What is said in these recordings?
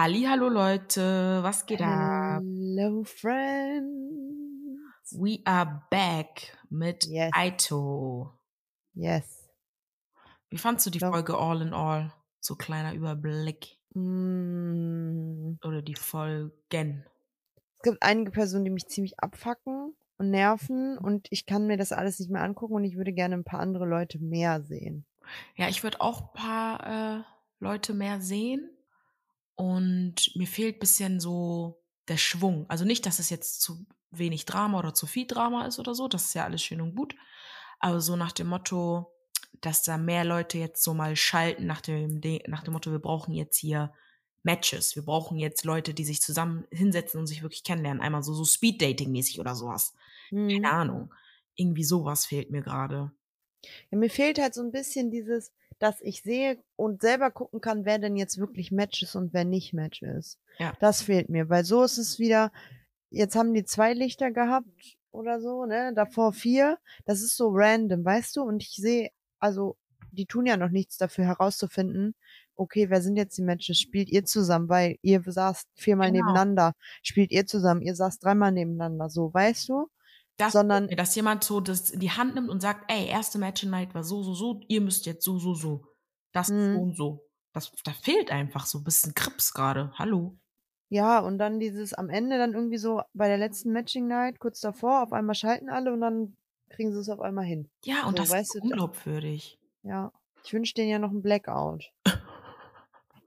Hallo Leute, was geht ab? Hello, friends. We are back mit Yes. Aito. Yes. Wie fandst du die Ja. Folge All in All? So kleiner Überblick. Mm, Oder die Folgen. Es gibt einige Personen, die mich ziemlich abfacken und nerven und ich kann mir das alles nicht mehr angucken und ich würde gerne ein paar andere Leute mehr sehen. Ja, ich würde auch ein paar äh, Leute mehr sehen. Und mir fehlt bisschen so der Schwung. Also nicht, dass es jetzt zu wenig Drama oder zu viel Drama ist oder so. Das ist ja alles schön und gut. Aber so nach dem Motto, dass da mehr Leute jetzt so mal schalten nach dem, De nach dem Motto, wir brauchen jetzt hier Matches. Wir brauchen jetzt Leute, die sich zusammen hinsetzen und sich wirklich kennenlernen. Einmal so, so Speed-Dating-mäßig oder sowas. Hm. Keine Ahnung. Irgendwie sowas fehlt mir gerade. Ja, mir fehlt halt so ein bisschen dieses, dass ich sehe und selber gucken kann, wer denn jetzt wirklich Match ist und wer nicht Match ist. Ja. Das fehlt mir, weil so ist es wieder, jetzt haben die zwei Lichter gehabt oder so, ne, davor vier. Das ist so random, weißt du? Und ich sehe, also, die tun ja noch nichts dafür herauszufinden, okay, wer sind jetzt die Matches? Spielt ihr zusammen, weil ihr saßt viermal Genau. nebeneinander. Spielt ihr zusammen, ihr saßt dreimal nebeneinander, so, weißt du? Das Sondern- dass jemand so das in die Hand nimmt und sagt, ey, erste Match Night war so, so, so, ihr müsst jetzt so, so, so. Das Mhm. so und so. Das, da fehlt einfach so ein bisschen Krips gerade. Hallo. Ja, und dann dieses am Ende dann irgendwie so bei der letzten Matching Night, kurz davor, auf einmal schalten alle und dann kriegen sie es auf einmal hin. Ja, und So, das weißt ist du, unglaubwürdig. Ja. Ich wünsche denen ja noch einen Blackout.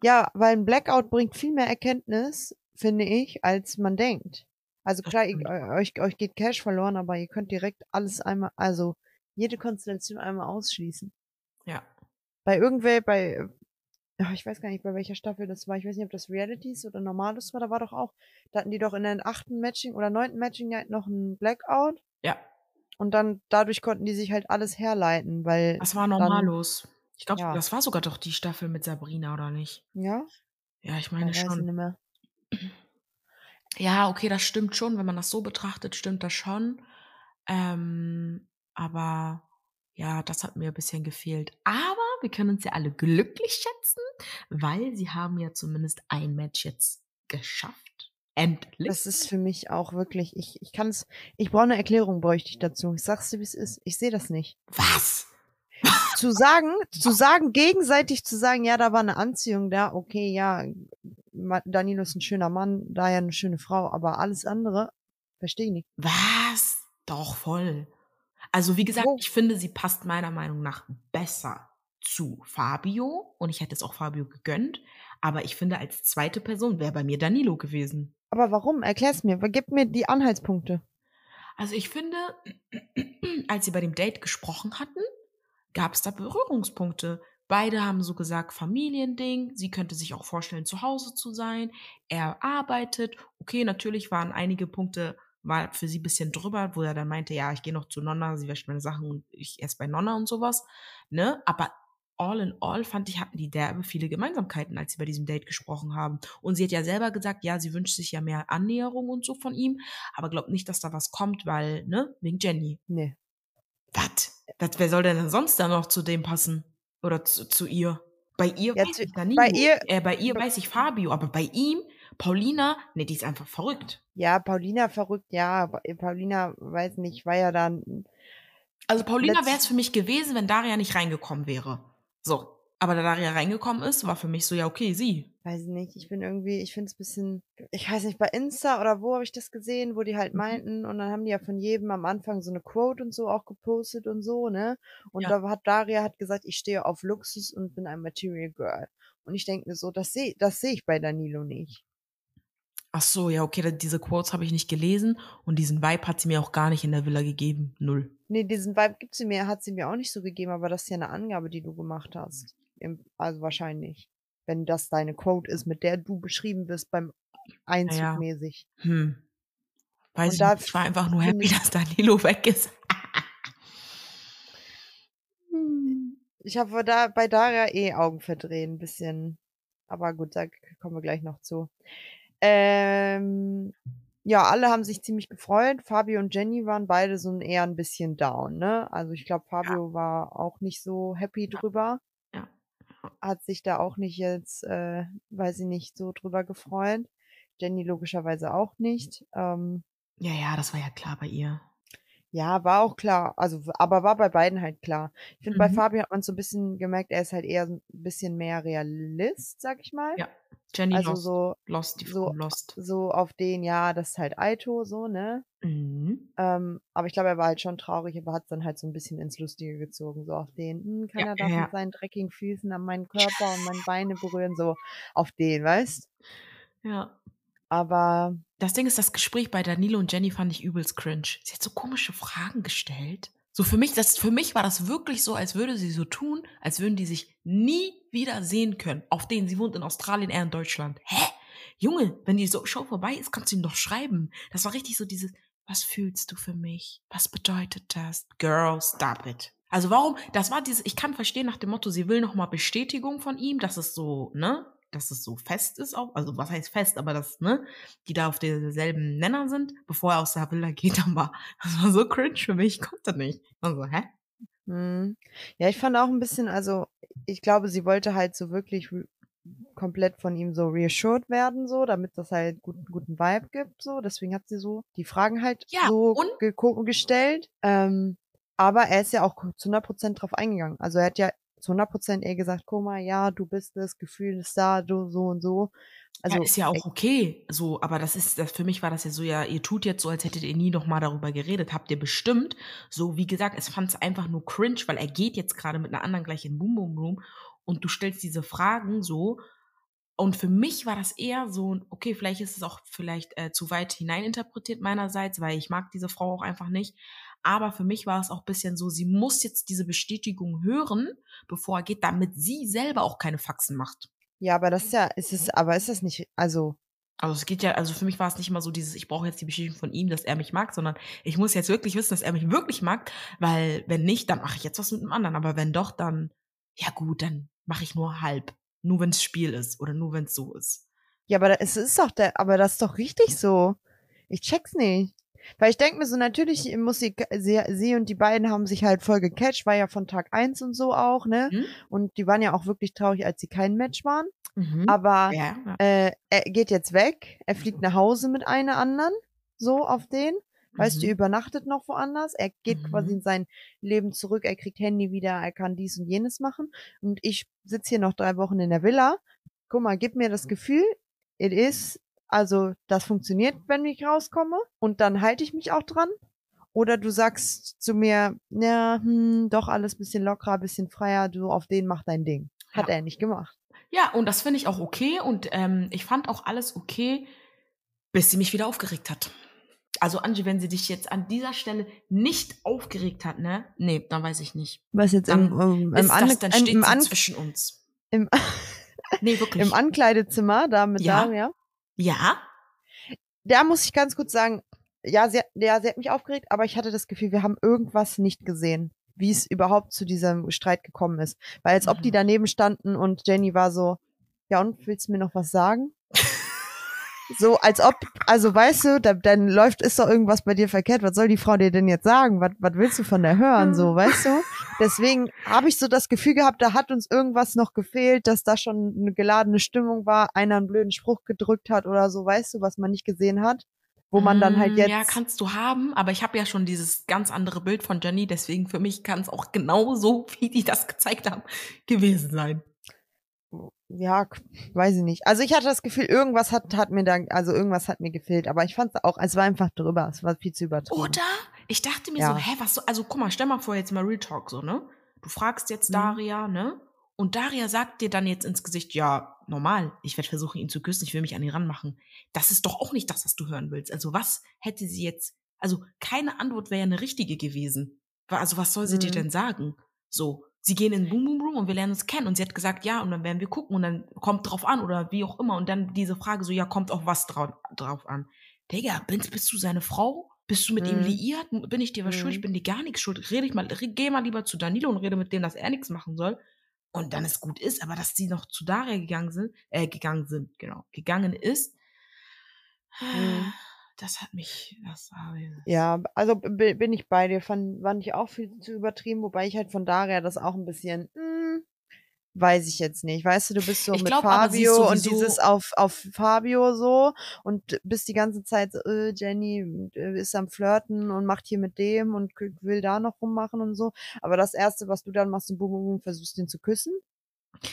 Ja, weil ein Blackout bringt viel mehr Erkenntnis, finde ich, als man denkt. Also klar, ihr, euch, euch geht Cash verloren, aber ihr könnt direkt alles einmal, also jede Konstellation einmal ausschließen. Ja. Bei irgendwer, bei, äh, ich weiß gar nicht, bei welcher Staffel das war. Ich weiß nicht, ob das Realities oder Normales war. Da war doch auch, da hatten die doch in der achten Matching oder neunten Matching Night noch einen Blackout. Ja. Und dann, dadurch konnten die sich halt alles herleiten, weil, Das war normallos. Ich glaube, Ja. das war sogar doch die Staffel mit Sabrina, oder nicht? ja, Ja, ich meine ich schon. Ja, okay, das stimmt schon. Wenn man das so betrachtet, stimmt das schon. Ähm, aber ja, das hat mir ein bisschen gefehlt. Aber wir können uns ja alle glücklich schätzen, weil sie haben ja zumindest ein Match jetzt geschafft. Endlich. Das ist für mich auch wirklich, ich, ich kann es, ich brauche eine Erklärung, bräuchte ich dazu. Ich sag's dir, wie es ist. Ich sehe das nicht. Was? Zu sagen, zu sagen, gegenseitig zu sagen, ja, da war eine Anziehung da, okay, ja, Danilo ist ein schöner Mann, da ja eine schöne Frau, aber alles andere, verstehe ich nicht. Was? Doch, voll. Also, wie gesagt, Wo? ich finde, sie passt meiner Meinung nach besser zu Fabio und ich hätte es auch Fabio gegönnt. Aber ich finde, als zweite Person wäre bei mir Danilo gewesen. Aber warum? Erklär's mir. Gib mir die Anhaltspunkte. Also ich finde, als sie bei dem Date gesprochen hatten, gab es da Berührungspunkte. Beide haben so gesagt, Familiending, sie könnte sich auch vorstellen, zu Hause zu sein. Er arbeitet. Okay, natürlich waren einige Punkte, war für sie ein bisschen drüber, wo er dann meinte, ja, ich gehe noch zu Nonna, sie wäscht meine Sachen und ich esse bei Nonna und sowas. Ne? Aber all in all fand ich, hatten die derbe viele Gemeinsamkeiten, als sie bei diesem Date gesprochen haben. Und sie hat ja selber gesagt, ja, sie wünscht sich ja mehr Annäherung und so von ihm, aber glaubt nicht, dass da was kommt, weil, ne, wegen Jenny. Nee. Was? Wer soll denn sonst da noch zu dem passen? Oder zu, zu ihr? Bei ihr Ja, weiß zu- ich Danilo. bei ihr- äh, bei ihr weiß ich Fabio, aber bei ihm, Paulina, ne, die ist einfach verrückt. Ja, Paulina verrückt, ja, aber Paulina, weiß nicht, war ja dann, Also Paulina wäre es für mich gewesen, wenn Daria nicht reingekommen wäre. So. Aber da Daria reingekommen ist, war für mich so, ja, okay, sie. weiß ich nicht, ich bin irgendwie, ich finde es bisschen, ich weiß nicht, bei Insta oder wo habe ich das gesehen, wo die halt Mhm. meinten und dann haben die ja von jedem am Anfang so eine Quote und so auch gepostet und so, ne? Und Ja. da hat Daria hat gesagt, ich stehe auf Luxus und bin ein Material Girl. Und ich denke mir so, das sehe das sehe ich bei Danilo nicht. Ach so, ja, okay, diese Quotes habe ich nicht gelesen und diesen Vibe hat sie mir auch gar nicht in der Villa gegeben. Null. Nee, diesen Vibe gibt sie mir, hat sie mir auch nicht so gegeben, aber das ist ja eine Angabe, die du gemacht hast. Also wahrscheinlich. Wenn das deine Quote ist, mit der du beschrieben wirst beim Einzug Ja. mäßig. Hm. Weiß Und ich nicht. Ich war einfach nur happy, dass Danilo weg ist. Ich habe da bei Daria eh Augen verdrehen, ein bisschen. Aber gut, da kommen wir gleich noch zu. Ähm, ja, alle haben sich ziemlich gefreut. Fabio und Jenny waren beide so eher ein bisschen down, ne? Also ich glaube, Fabio war auch nicht so happy drüber. Hat sich da auch nicht jetzt, äh, weiß ich nicht, so drüber gefreut. Jenny logischerweise auch nicht. Ähm, Ja, ja, das war ja klar bei ihr. Ja, war auch klar. Also, aber war bei beiden halt klar. Ich finde, bei Mhm. Fabi hat man so ein bisschen gemerkt, er ist halt eher ein bisschen mehr Realist, sag ich mal. Ja, Jenny Also lost. so, Lost, die so, lost. so auf den, ja, das ist halt Aito, so, ne? Mhm. Ähm, aber ich glaube, er war halt schon traurig, aber hat es dann halt so ein bisschen ins Lustige gezogen, so auf den, hm, Ja, keiner darf ja, mit seinen dreckigen Füßen an meinen Körper und meine Beine berühren, so auf den, weißt? ja. Aber Das Ding ist, das Gespräch bei Danilo und Jenny fand ich übelst cringe. Sie hat so komische Fragen gestellt. So für mich, das, für mich war das wirklich so, als würde sie so tun, als würden die sich nie wieder sehen können. Auf denen sie wohnt in Australien, er in Deutschland. Hä? Junge, wenn die Show vorbei ist, kannst du ihm doch schreiben. Das war richtig so dieses, was fühlst du für mich? Was bedeutet das? Girl, stop it. Also warum, das war dieses, ich kann verstehen nach dem Motto, sie will nochmal Bestätigung von ihm, dass es so, ne, dass es so fest ist auch, also was heißt fest, aber das, ne, die da auf derselben Nenner sind, bevor er aus der Villa geht, dann war, das war so cringe für mich, ich konnte nicht. Also, hä? hm, ja, ich fand auch ein bisschen, also ich glaube, sie wollte halt so wirklich komplett von ihm so reassured werden, so, damit das halt guten, guten Vibe gibt, so. Deswegen hat sie so die Fragen halt Ja, so geko- gestellt. Ähm, aber er ist ja auch zu 100% drauf eingegangen. Also er hat ja zu 100% eher gesagt, guck mal, ja, du bist es, Gefühl ist da, du so und so. ja, Also ist ja auch okay, so, aber das ist, das, für mich war das ja so, ja, ihr tut jetzt so, als hättet ihr nie noch mal darüber geredet, habt ihr bestimmt. So, wie gesagt, es fand es einfach nur cringe, weil er geht jetzt gerade mit einer anderen gleich in Boom Boom Room und du stellst diese Fragen so, Und für mich war das eher so, okay, vielleicht ist es auch vielleicht äh, zu weit hineininterpretiert meinerseits, weil ich mag diese Frau auch einfach nicht. Aber für mich war es auch ein bisschen so, sie muss jetzt diese Bestätigung hören, bevor er geht, damit sie selber auch keine Faxen macht. Ja, aber das ist ja, ist es, aber ist das nicht, also, Also es geht ja, also für mich war es nicht mal so dieses, ich brauche jetzt die Bestätigung von ihm, dass er mich mag, sondern ich muss jetzt wirklich wissen, dass er mich wirklich mag, weil wenn nicht, dann mache ich jetzt was mit dem anderen. Aber wenn doch, dann, ja gut, dann mache ich nur halb. Nur wenn es Spiel ist oder nur wenn es so ist. ja, aber es ist doch der, aber das ist doch richtig so. Ich check's nicht. Weil ich denke mir so, natürlich muss sie, sie, sie und die beiden haben sich halt voll gecatcht, war ja von Tag eins und so auch, ne? Mhm. Und die waren ja auch wirklich traurig, als sie kein Match waren. Mhm. Aber ja, äh, er geht jetzt weg, er fliegt nach Hause mit einer anderen, so auf den. Weißt du, Mhm. übernachtet noch woanders. Er geht quasi Mhm. in sein Leben zurück, er kriegt Handy wieder, er kann dies und jenes machen. Und ich sitze hier noch drei Wochen in der Villa. Guck mal, gib mir das Gefühl, it is, also das funktioniert, wenn ich rauskomme. Und dann halte ich mich auch dran. Oder du sagst zu mir, ja, hm, doch alles bisschen lockerer, bisschen freier, du auf den mach dein Ding. Hat Ja. er nicht gemacht. Ja, und das finde ich auch okay. Und ähm, ich fand auch alles okay, bis sie mich wieder aufgeregt hat. Also, Angie, wenn sie dich jetzt an dieser Stelle nicht aufgeregt hat, ne? Nee, dann weiß ich nicht. Was jetzt Dann im, im, im, das, dann steht im, zwischen uns. im, Nee, wirklich. im Ankleidezimmer da mit Ja. Daria. Ja? Da muss ich ganz kurz sagen, ja sie, hat, ja, sie hat mich aufgeregt, aber ich hatte das Gefühl, wir haben irgendwas nicht gesehen, wie es überhaupt zu diesem Streit gekommen ist. Weil als ob die Mhm. daneben standen und Jenny war so, ja und, willst du mir noch was sagen? So, als ob, also weißt du, da, dann läuft, ist doch irgendwas bei dir verkehrt. Was soll die Frau dir denn jetzt sagen? Was, was willst du von der hören? So, weißt du? Deswegen habe ich so das Gefühl gehabt, da hat uns irgendwas noch gefehlt, dass da schon eine geladene Stimmung war, einer einen blöden Spruch gedrückt hat oder so, weißt du, was man nicht gesehen hat. Wo man dann halt Mm, jetzt. Ja, kannst du haben, aber ich habe ja schon dieses ganz andere Bild von Jenny, deswegen für mich kann es auch genau so, wie die das gezeigt haben, gewesen sein. ja, weiß ich nicht. Also ich hatte das Gefühl, irgendwas hat, hat mir da, also irgendwas hat mir gefehlt, aber ich fand es auch, es war einfach drüber, es war viel zu übertrieben. Oder? Ich dachte mir Ja. so, hä, was so, also guck mal, stell mal vor, jetzt mal Real Talk so, ne? Du fragst jetzt Mhm. Daria, ne? Und Daria sagt dir dann jetzt ins Gesicht, ja, normal, ich werde versuchen, ihn zu küssen, ich will mich an ihn ranmachen. Das ist doch auch nicht das, was du hören willst. Also was hätte sie jetzt, also keine Antwort wäre ja eine richtige gewesen. Also was soll sie dir Mhm. denn sagen? So, sie gehen in Boom Boom Room und wir lernen uns kennen. Und sie hat gesagt, ja, und dann werden wir gucken und dann kommt drauf an oder wie auch immer. Und dann diese Frage so, ja, kommt auch was drauf, drauf an. Digga, bist, bist du seine Frau? Bist du mit ihm Mhm. liiert? Bin ich dir was schuld? Ich Mhm. bin dir gar nichts schuld. Rede ich mal, geh mal lieber zu Danilo und rede mit dem, dass er nichts machen soll. Und dann es gut ist, aber dass sie noch zu Daria gegangen sind, äh, gegangen sind, genau, gegangen ist, Mhm. das hat mich, das war, Ja, also bin ich bei dir, fand, fand ich auch viel zu übertrieben, wobei ich halt von Daria das auch ein bisschen, mm, weiß ich jetzt nicht. Weißt du, du bist so Ich mit ist Fabio und dieses auf, auf Fabio so und bist die ganze Zeit so, äh, Jenny äh, ist am Flirten und macht hier mit dem und will da noch rummachen und so. Aber das Erste, was du dann machst, ist bum, bum, bum, versuchst ihn zu küssen.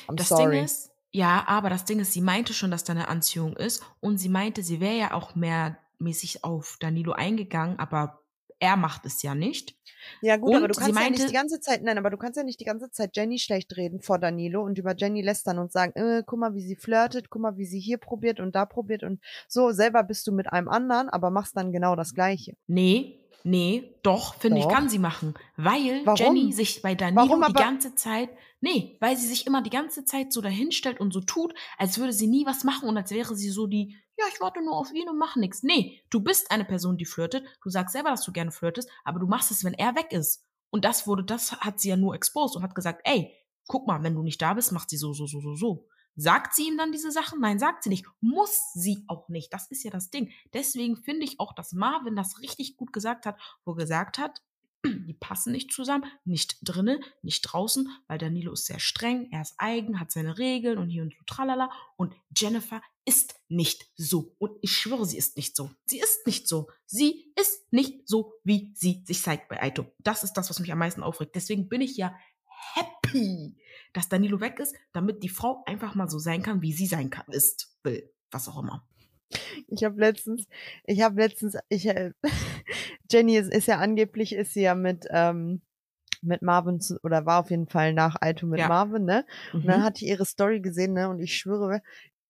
I'm Das sorry. Ding ist, ja, aber das Ding ist, sie meinte schon, dass da eine Anziehung ist und sie meinte, sie wäre ja auch mehr mäßig auf Danilo eingegangen, aber er macht es ja nicht. Ja gut, aber Und du sie kannst ja meinte- nicht die ganze Zeit, nein, aber du kannst ja nicht die ganze Zeit Jenny schlecht reden vor Danilo und über Jenny lästern und sagen, äh, guck mal, wie sie flirtet, guck mal, wie sie hier probiert und da probiert und so. Selber bist du mit einem anderen, aber machst dann genau das Gleiche. Nee, nee, doch, finde ich, kann sie machen. Weil Warum? Jenny sich bei Danilo die ganze Zeit, nee, weil sie sich immer die ganze Zeit so dahinstellt und so tut, als würde sie nie was machen und als wäre sie so die, ja, ich warte nur auf ihn und mache nichts. Nee, du bist eine Person, die flirtet, du sagst selber, dass du gerne flirtest, aber du machst es, wenn er weg ist. Und das wurde, das hat sie ja nur exposed und hat gesagt, ey, guck mal, wenn du nicht da bist, macht sie so, so, so, so, so. Sagt sie ihm dann diese Sachen? Nein, sagt sie nicht. Muss sie auch nicht. Das ist ja das Ding. Deswegen finde ich auch, dass Marvin das richtig gut gesagt hat, wo er gesagt hat, die passen nicht zusammen, nicht drinnen, nicht draußen, weil Danilo ist sehr streng, er ist eigen, hat seine Regeln und hier und so tralala. Und Jennifer ist nicht so. Und ich schwöre, sie ist nicht so. Sie ist nicht so. Sie ist nicht so, wie sie sich zeigt bei Aito. Das ist das, was mich am meisten aufregt. Deswegen bin ich ja happy, dass Danilo weg ist, damit die Frau einfach mal so sein kann, wie sie sein kann, ist, will, was auch immer. Ich habe letztens, ich habe letztens, ich, äh, Jenny ist, ist ja angeblich, ist sie ja mit, ähm, mit Marvin zu, oder war auf jeden Fall nach Aito mit Ja. Marvin, ne? Und dann Mhm. hatte ich ihre Story gesehen, ne? Und ich schwöre,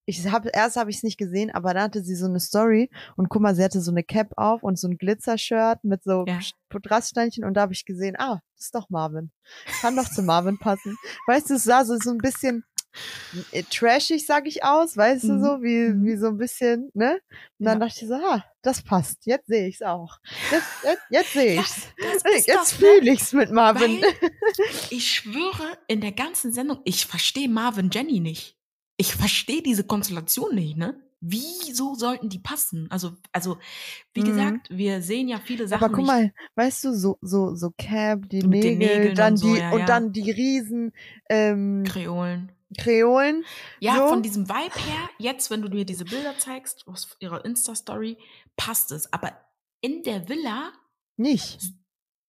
ich habe erst habe ich es nicht gesehen, aber dann hatte sie so eine Story und guck mal, sie hatte so eine Cap auf und so ein Glitzershirt mit so Ja. Pudraststeinchen und da habe ich gesehen, ah, das ist doch Marvin. Kann doch zu Marvin passen. Weißt du, es sah so, so ein bisschen äh, trashig, sag ich aus, weißt Mhm. du so, wie, Mhm. wie so ein bisschen, ne? Und dann Ja. dachte ich so, ah, das passt. Jetzt sehe ich's auch. Jetzt, jetzt, jetzt sehe ich's. das ist Jetzt das, ne? fühle ich's mit Marvin. Ich schwöre, in der ganzen Sendung, ich verstehe Marvin Jenny nicht. Ich verstehe diese Konstellation nicht, ne? Wieso sollten die passen? Also, also, wie Mhm. gesagt, wir sehen ja viele Sachen Aber guck nicht. mal, weißt du, so, so, so Cap, die Mit Nägel, dann und so, die, ja, und ja. dann die riesen, ähm, Kreolen. Kreolen. Ja, So. von diesem Vibe her, jetzt, wenn du mir diese Bilder zeigst aus ihrer Insta-Story, passt es. Aber in der Villa Nicht.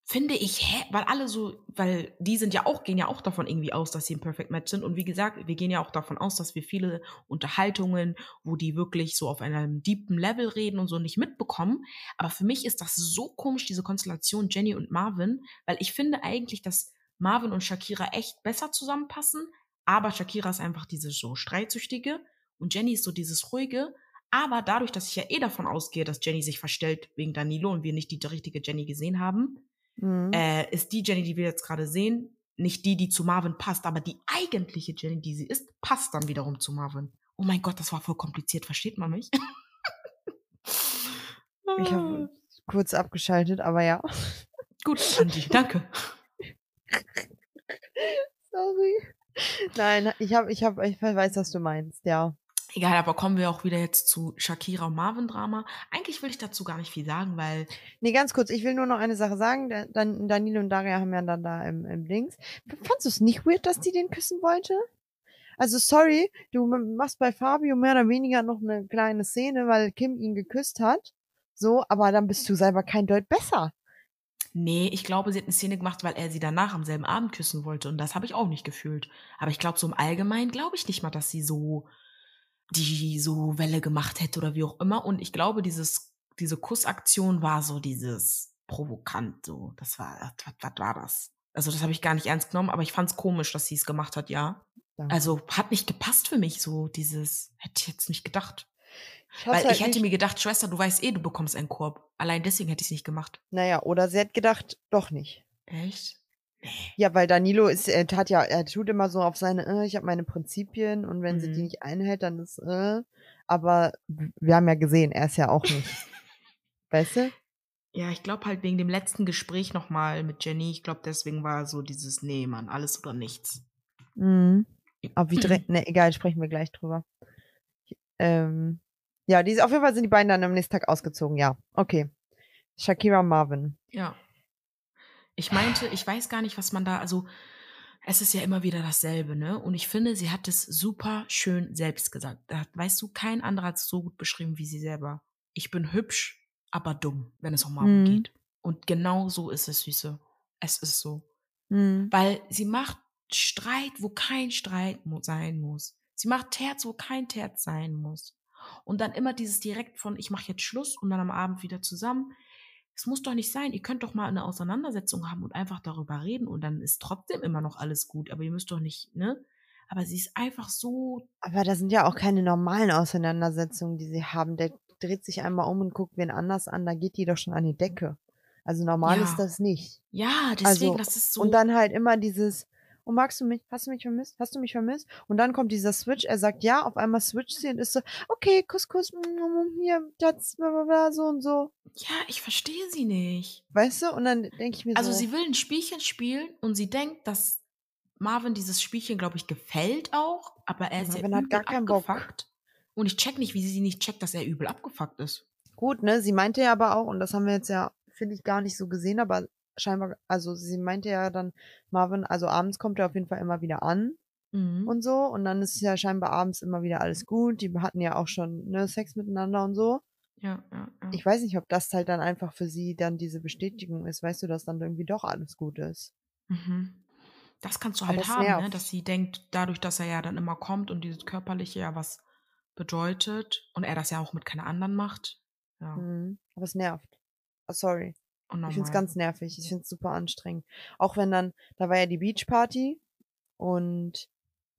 Finde ich, hä, weil alle so, weil die sind ja auch, gehen ja auch davon irgendwie aus, dass sie ein Perfect Match sind. Und wie gesagt, wir gehen ja auch davon aus, dass wir viele Unterhaltungen, wo die wirklich so auf einem deepen Level reden und so nicht mitbekommen. Aber für mich ist das so komisch, diese Konstellation Jenny und Marvin, weil ich finde eigentlich, dass Marvin und Shakira echt besser zusammenpassen. Aber Shakira ist einfach diese so streitsüchtige und Jenny ist so dieses ruhige. Aber dadurch, dass ich ja eh davon ausgehe, dass Jenny sich verstellt wegen Danilo und wir nicht die richtige Jenny gesehen haben, Mhm. äh, ist die Jenny, die wir jetzt gerade sehen, nicht die, die zu Marvin passt, aber die eigentliche Jenny, die sie ist, passt dann wiederum zu Marvin. Oh mein Gott, das war voll kompliziert, versteht man mich? Ich habe kurz abgeschaltet, aber ja. Gut, Angie, danke. Sorry. Nein, ich habe, ich habe, ich weiß, was du meinst, ja. Egal, aber kommen wir auch wieder jetzt zu Shakira und Marvin Drama. Eigentlich will ich dazu gar nicht viel sagen, weil Nee, ganz kurz, ich will nur noch eine Sache sagen. Da- Dann Danilo und Daria haben ja dann da im, im Dings. Fandst du es nicht weird, dass die den küssen wollte? Also sorry, du machst bei Fabio mehr oder weniger noch eine kleine Szene, weil Kim ihn geküsst hat. So, aber dann bist du selber kein Deut besser. nee, ich glaube, sie hat eine Szene gemacht, weil er sie danach am selben Abend küssen wollte und das habe ich auch nicht gefühlt. Aber ich glaube, so im Allgemeinen glaube ich nicht mal, dass sie so die so Welle gemacht hätte oder wie auch immer. Und ich glaube, dieses, diese Kussaktion war so dieses provokant, so. Das war, was, was war das? Also, das habe ich gar nicht ernst genommen, aber ich fand es komisch, dass sie es gemacht hat, ja. Danke. Also, hat nicht gepasst für mich, so dieses, hätte ich jetzt nicht gedacht. Ich Weil halt ich hätte mir gedacht, Schwester, du weißt eh, du bekommst einen Korb. Allein deswegen hätte ich es nicht gemacht. Naja, oder sie hat gedacht, doch nicht. Echt? Ja, weil Danilo ist, er hat ja, er tut immer so auf seine, äh, ich habe meine Prinzipien und wenn sie die Mhm. nicht einhält, dann ist, äh, aber wir haben ja gesehen, er ist ja auch nicht. weißt du? Ja, ich glaube halt wegen dem letzten Gespräch nochmal mit Jenny, ich glaube, deswegen war so dieses, nee, Mann, alles oder nichts. Mhm. Aber wie direkt, ne, egal, sprechen wir gleich drüber. Ähm, ja, die, auf jeden Fall sind die beiden dann am nächsten Tag ausgezogen, ja. Okay. Shakira Marvin. Ja. Ich meinte, ich weiß gar nicht, was man da, also es ist ja immer wieder dasselbe, ne? Und ich finde, sie hat es super schön selbst gesagt. Da, weißt du, kein anderer hat es so gut beschrieben wie sie selber. Ich bin hübsch, aber dumm, wenn es um Marvin Mhm. geht. Und genau so ist es, Süße. Es ist so. Mhm. Weil sie macht Streit, wo kein Streit sein muss. Sie macht Terz, wo kein Terz sein muss. Und dann immer dieses direkt von, ich mache jetzt Schluss und dann am Abend wieder zusammen. Es muss doch nicht sein. Ihr könnt doch mal eine Auseinandersetzung haben und einfach darüber reden und dann ist trotzdem immer noch alles gut. Aber ihr müsst doch nicht, ne? Aber sie ist einfach so, Aber da sind ja auch keine normalen Auseinandersetzungen, die sie haben. Der dreht sich einmal um und guckt wen anders an, da geht die doch schon an die Decke. Also normal Ja. ist das nicht. ja, deswegen, Also, das ist so. Und dann halt immer dieses, oh, magst du mich? Hast du mich vermisst? Hast du mich vermisst? Und dann kommt dieser Switch, er sagt ja, auf einmal switcht sie und ist so, okay, Kuss, Kuss, mm, mm, hier, das, bla, bla, bla, so und so. ja, ich verstehe sie nicht. Weißt du? Und dann denke ich mir Also so, sie will ein Spielchen spielen und sie denkt, dass Marvin dieses Spielchen, glaube ich, gefällt auch, aber er ist ja Marvin hat übel gar keinen Bock. abgefuckt. Und ich check nicht, wie sie nicht checkt, dass er übel abgefuckt ist. gut, ne? Sie meinte ja aber auch, und das haben wir jetzt ja, finde ich, gar nicht so gesehen, aber scheinbar, also sie meinte ja dann, Marvin, also abends kommt er auf jeden Fall immer wieder an. Mhm. und so. Und dann ist ja scheinbar abends immer wieder alles gut. Die hatten ja auch schon ne, Sex miteinander und so. ja, ja, ja. Ich weiß nicht, ob das halt dann einfach für sie dann diese Bestätigung ist, weißt du, dass dann irgendwie doch alles gut ist. Mhm. Das kannst du halt haben, ne? dass sie denkt, dadurch, dass er ja dann immer kommt und dieses Körperliche ja was bedeutet und er das ja auch mit keiner anderen macht. Ja, Mhm. Aber es nervt. Oh, sorry. Unnormal. Ich finde es ganz nervig. Ich finde es super anstrengend. Auch wenn dann, da war ja die Beachparty und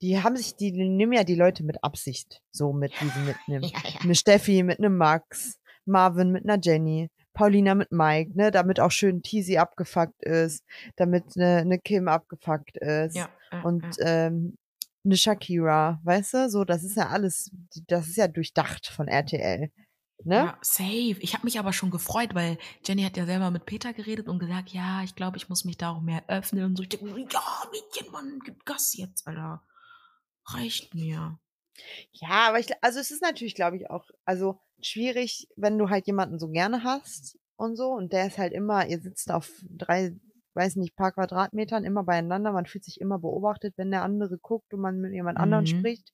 die haben sich, die nehmen ja die Leute mit Absicht so mit, die sie mitnehmen. Ja, ja. Eine Steffi mit einem Max, Marvin mit einer Jenny, Paulina mit Mike, ne, damit auch schön Teasy abgefuckt ist, damit eine, eine Kim abgefuckt ist ja, ja, und ja. ähm, eine Shakira, weißt du, so, das ist ja alles, das ist ja durchdacht von RTL, ne? Ja, safe. Ich habe mich aber schon gefreut, weil Jenny hat ja selber mit Peter geredet und gesagt, ja, ich glaube, ich muss mich da auch mehr öffnen und so. Ich denke, ja, Mädchen, Mann, gib Gas jetzt, Alter. Reicht mir. Ja, aber ich, also es ist natürlich, glaube ich, auch, also schwierig, wenn du halt jemanden so gerne hast und so und der ist halt immer, ihr sitzt auf drei, weiß nicht, paar Quadratmetern immer beieinander, man fühlt sich immer beobachtet, wenn der andere guckt und man mit jemand anderen Mhm. spricht.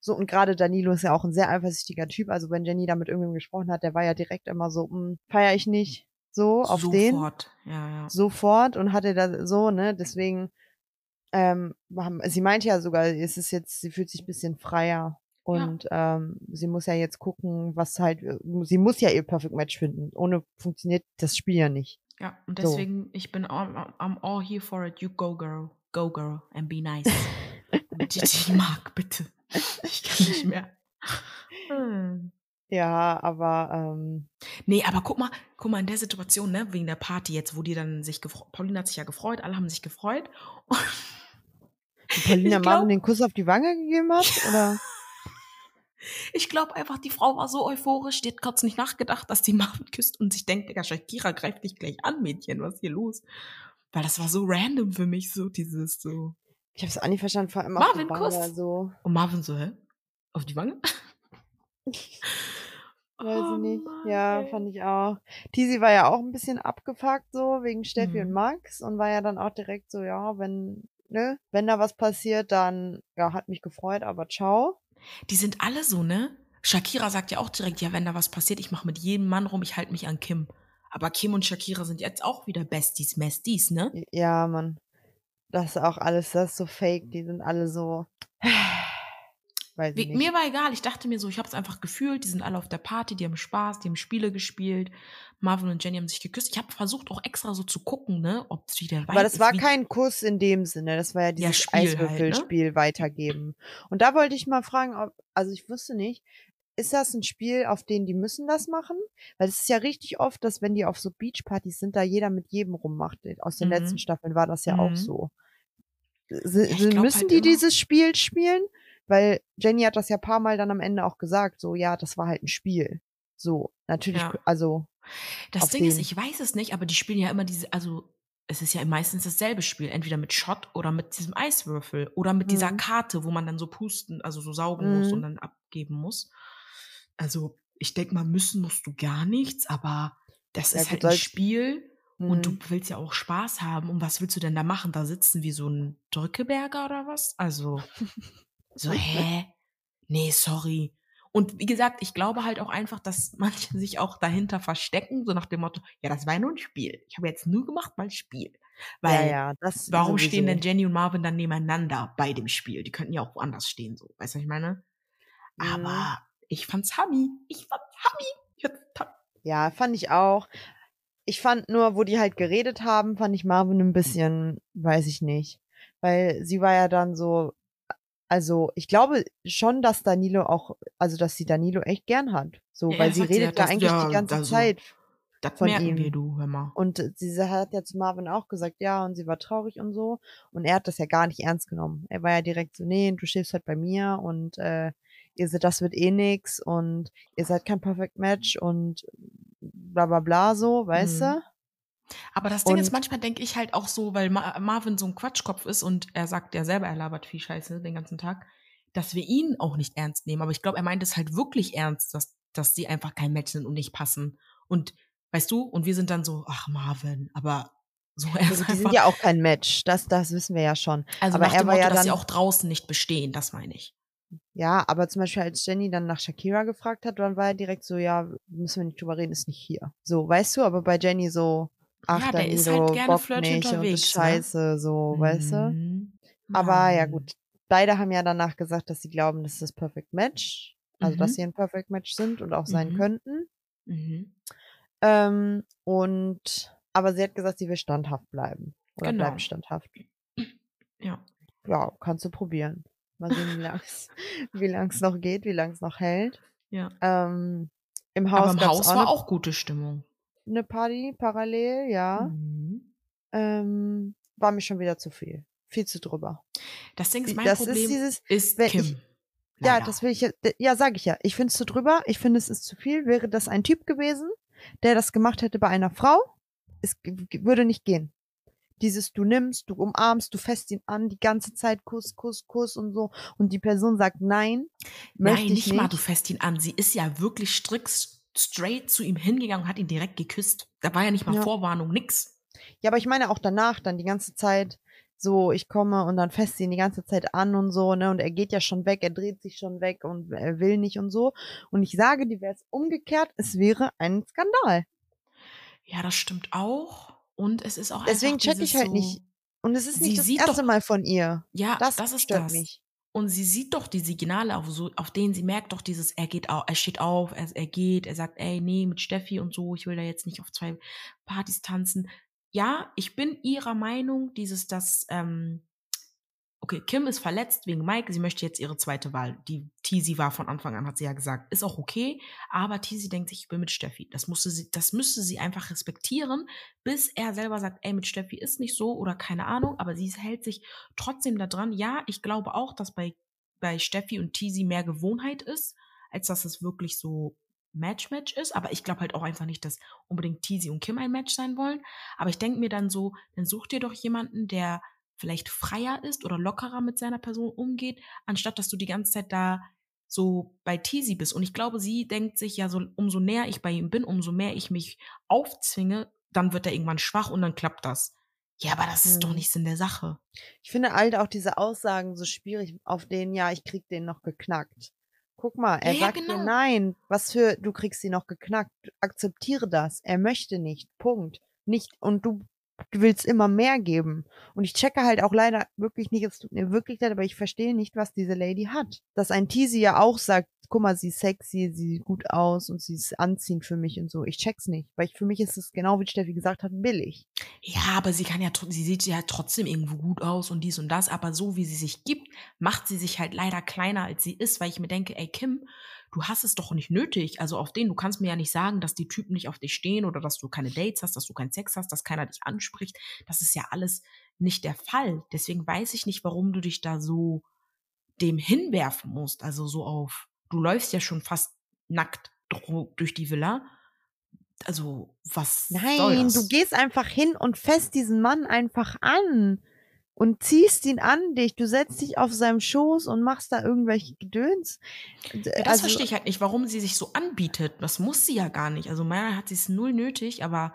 So und gerade Danilo ist ja auch ein sehr eifersüchtiger Typ, also wenn Jenny da mit irgendwem gesprochen hat, der war ja direkt immer so, hm, feier ich nicht, so auf den Sofort. Ja, ja. sofort und hatte da so, ne, deswegen, ähm, haben- sie meinte ja sogar, es ist jetzt, sie fühlt sich ein bisschen freier und ähm, sie muss ja jetzt gucken, was halt, sie muss ja ihr Perfect Match finden. Ohne funktioniert das Spiel ja nicht. Ja, und So. deswegen, ich bin all, I'm all here for it. You go, girl. Go, girl. And be nice. Dich mag, bitte. Ich kann nicht mehr. Hm. Ja, aber ähm, Nee, aber guck mal, guck mal, in der Situation, ne, wegen der Party jetzt, wo die dann sich gefreut, Pauline hat sich ja gefreut, alle haben sich gefreut. Und Paulina glaub- Marvin den Kuss auf die Wange gegeben hat, oder? Ich glaube einfach, die Frau war so euphorisch, die hat kurz nicht nachgedacht, dass die Marvin küsst und sich denkt, Digga, Shakira greift dich gleich an, Mädchen, was ist hier los? Weil das war so random für mich, so dieses so. Ich habe es auch nicht verstanden, vor allem auf die Marvin, Wange so. Und Marvin so, hä? Auf die Wange? Weiß Oh ich nicht. Mann, ja, ey. fand ich auch. Tizi war ja auch ein bisschen abgefuckt so wegen Steffi Mhm. und Max und war ja dann auch direkt so, ja, wenn, ne, wenn da was passiert, dann, ja, hat mich gefreut, aber ciao. Die sind alle so, ne? Shakira sagt ja auch direkt, ja, wenn da was passiert, ich mache mit jedem Mann rum, ich halte mich an Kim. Aber Kim und Shakira sind jetzt auch wieder Besties, Mesties, ne? Ja, Mann. Das ist auch alles, das ist so fake, die sind alle so, weiß Wie, mir war egal, ich dachte mir so, ich habe es einfach gefühlt, die sind alle auf der Party, die haben Spaß, die haben Spiele gespielt. Marvin und Jenny haben sich geküsst. Ich habe versucht auch extra so zu gucken, ne, ob es wieder Aber das war wie, kein Kuss in dem Sinne, das war ja dieses Spiel halt, ne? Eiswürfelspiel weitergeben. Und da wollte ich mal fragen, ob, also ich wusste nicht, ist das ein Spiel, auf den die müssen das machen? Weil es ist ja richtig oft, dass wenn die auf so Beachpartys sind, da jeder mit jedem rummacht. Aus den Mhm. letzten Staffeln war das ja auch Mhm. so. S- glaub müssen halt die immer- dieses Spiel spielen? Weil Jenny hat das ja ein paar Mal dann am Ende auch gesagt, so ja, das war halt ein Spiel. So, natürlich, Ja. also Das Ding ist, ich weiß es nicht, aber die spielen ja immer diese, also es ist ja meistens dasselbe Spiel, entweder mit Shot oder mit diesem Eiswürfel oder mit dieser Mhm. Karte, wo man dann so pusten, also so saugen muss und Mhm. dann abgeben muss. Also ich denke mal, müssen musst du gar nichts, aber das Ja, ist halt ein Spiel Und du Mhm. willst ja auch Spaß haben. Und was willst du denn da machen? Da sitzen wie so ein Drückeberger oder was? Also, so, hä? Nee, sorry. Und wie gesagt, ich glaube halt auch einfach, dass manche sich auch dahinter verstecken, so nach dem Motto, ja, das war ja nur ein Spiel. Ich habe jetzt nur gemacht, weil Spiel. Ja, Weil, ja, das warum stehen denn sowieso. Jenny und Marvin dann nebeneinander bei dem Spiel? Die könnten ja auch woanders stehen, so. Weißt du, was ich meine? Mhm. Aber ich fand's Hammy. Ich fand's Hammy. Ich fand's ta- Ja, fand ich auch. Ich fand nur, wo die halt geredet haben, fand ich Marvin ein bisschen, weiß ich nicht. Weil sie war ja dann so, also ich glaube schon, dass Danilo auch, also dass sie Danilo echt gern hat. So, Ja, weil sie redet ja das- eigentlich ja, die ganze also, Zeit Das von merken wir, ihm. du, hör mal. Und sie hat ja zu Marvin auch gesagt, ja, und sie war traurig und so. Und er hat das ja gar nicht ernst genommen. Er war ja direkt so, nee, du schläfst halt bei mir und äh, ihr seid, das wird eh nix und ihr seid kein Perfect Match und bla bla bla so, weißt Mhm. du? Aber das Ding ist, Und- manchmal denke ich halt auch so, weil Ma Marvin so ein Quatschkopf ist und er sagt ja selber, er labert viel Scheiße den ganzen Tag, dass wir ihn auch nicht ernst nehmen. Aber ich glaube, er meint es halt wirklich ernst, dass, dass sie einfach kein Match sind und nicht passen. Und weißt du, und wir sind dann so, ach Marvin, aber so Also ist die sind ja auch kein Match, das, das wissen wir ja schon. also aber er war Motto, ja dass sie dann- auch draußen nicht bestehen, das meine ich. Ja, aber zum Beispiel als Jenny dann nach Shakira gefragt hat, dann war er direkt so, ja, müssen wir nicht drüber reden, ist nicht hier. So, weißt du, aber bei Jenny so, ach, Ja, der ist Danilo, halt gerne flirty unterwegs, ne? scheiße, so, weißt du? Mhm. Aber ja gut, beide haben ja danach gesagt, dass sie glauben, das ist das Perfect Match. Also, dass Mhm. sie ein Perfect Match sind und auch sein Mhm. könnten. Mhm. Ähm, und, aber sie hat gesagt, sie will standhaft bleiben. Oder Genau. bleibt standhaft. Ja. Ja, kannst du probieren. Mal sehen, wie wie lang's noch geht, wie lang's noch hält. Ja. Ähm, Im Haus Aber im Haus auch war eine, auch gute Stimmung. Eine Party parallel, ja. Mhm. Ähm, war mir schon wieder zu viel. Viel zu drüber. Das Ding ist, mein das Problem ist dieses, ist Kim. ich- ja, das will ich ja, sag ich ja. Ich finde es zu drüber. Ich finde, es ist zu viel. Wäre das ein Typ gewesen, der das gemacht hätte bei einer Frau, es würde nicht gehen. Dieses, du nimmst, du umarmst, du fässt ihn an, die ganze Zeit Kuss, Kuss, Kuss und so. Und die Person sagt nein, Nein, ich nicht mal, du fässt ihn an. Sie ist ja wirklich strikt straight zu ihm hingegangen und hat ihn direkt geküsst. Da war ja nicht mal Ja. Vorwarnung, nix. Ja, aber ich meine auch danach, dann die ganze Zeit, so, ich komme und dann sie ihn die ganze Zeit an und so, ne, und er geht ja schon weg, er dreht sich schon weg und er will nicht und so. Und ich sage dir, wäre es umgekehrt, es wäre ein Skandal. Ja, das stimmt auch. Und es ist auch Deswegen check ich halt so, nicht. Und es ist nicht das erste doch- Mal von ihr. Ja, Das, das, ist stört das. mich. Und sie sieht doch die Signale, auf, so, auf denen sie merkt doch dieses, er geht auf, er steht auf, er, er geht, er sagt, ey, nee, mit Steffi und so, ich will da jetzt nicht auf zwei Partys tanzen. Ja, ich bin ihrer Meinung, dieses, dass, ähm, okay, Kim ist verletzt wegen Mike, sie möchte jetzt ihre zweite Wahl. Die Tizi war von Anfang an, hat sie ja gesagt, ist auch okay, aber Tizi denkt sich, ich bin mit Steffi. Das musste sie, das müsste sie einfach respektieren, bis er selber sagt, ey, mit Steffi ist nicht so oder keine Ahnung, aber sie hält sich trotzdem da dran. Ja, ich glaube auch, dass bei, bei Steffi und Tizi mehr Gewohnheit ist, als dass es wirklich so Match-Match ist. Aber ich glaube halt auch einfach nicht, dass unbedingt Tizi und Kim ein Match sein wollen. Aber ich denke mir dann so, dann such dir doch jemanden, der vielleicht freier ist oder lockerer mit seiner Person umgeht, anstatt dass du die ganze Zeit da so bei Tizi bist. Und ich glaube, sie denkt sich ja so, umso näher ich bei ihm bin, umso mehr ich mich aufzwinge, dann wird er irgendwann schwach und dann klappt das. Ja, aber das ist doch Hm. nicht Sinn der Sache. Ich finde halt auch diese Aussagen so schwierig, auf denen, ja, ich krieg den noch geknackt. Guck mal, er Ja, ja, sagt dir genau. nein. Was für, du kriegst sie noch geknackt. Akzeptiere das. Er möchte nicht. Punkt. Nicht, und du, du willst immer mehr geben. Und ich checke halt auch leider wirklich nicht, es tut mir wirklich leid, aber ich verstehe nicht, was diese Lady hat. Dass ein Teasy ja auch sagt, guck mal, sie ist sexy, sie sieht gut aus und sie ist anziehend für mich und so. Ich check's nicht. Weil ich, für mich ist es genau wie Steffi gesagt hat, billig. Ja, aber sie kann ja, sie sieht ja trotzdem irgendwo gut aus und dies und das, aber so wie sie sich gibt, macht sie sich halt leider kleiner als sie ist, weil ich mir denke, ey Kim, du hast es doch nicht nötig. Also auf den, du kannst mir ja nicht sagen, dass die Typen nicht auf dich stehen oder dass du keine Dates hast, dass du keinen Sex hast, dass keiner dich anspricht. Das ist ja alles nicht der Fall. Deswegen weiß ich nicht, warum du dich da so dem hinwerfen musst. Also so auf, du läufst ja schon fast nackt durch die Villa. Also, was soll Nein, du gehst einfach hin und fässt diesen Mann einfach an und ziehst ihn an dich. Du setzt dich auf seinem Schoß und machst da irgendwelche Gedöns. Ja, das also, verstehe ich halt nicht, warum sie sich so anbietet. Das muss sie ja gar nicht. Also meiner hat sie es null nötig, aber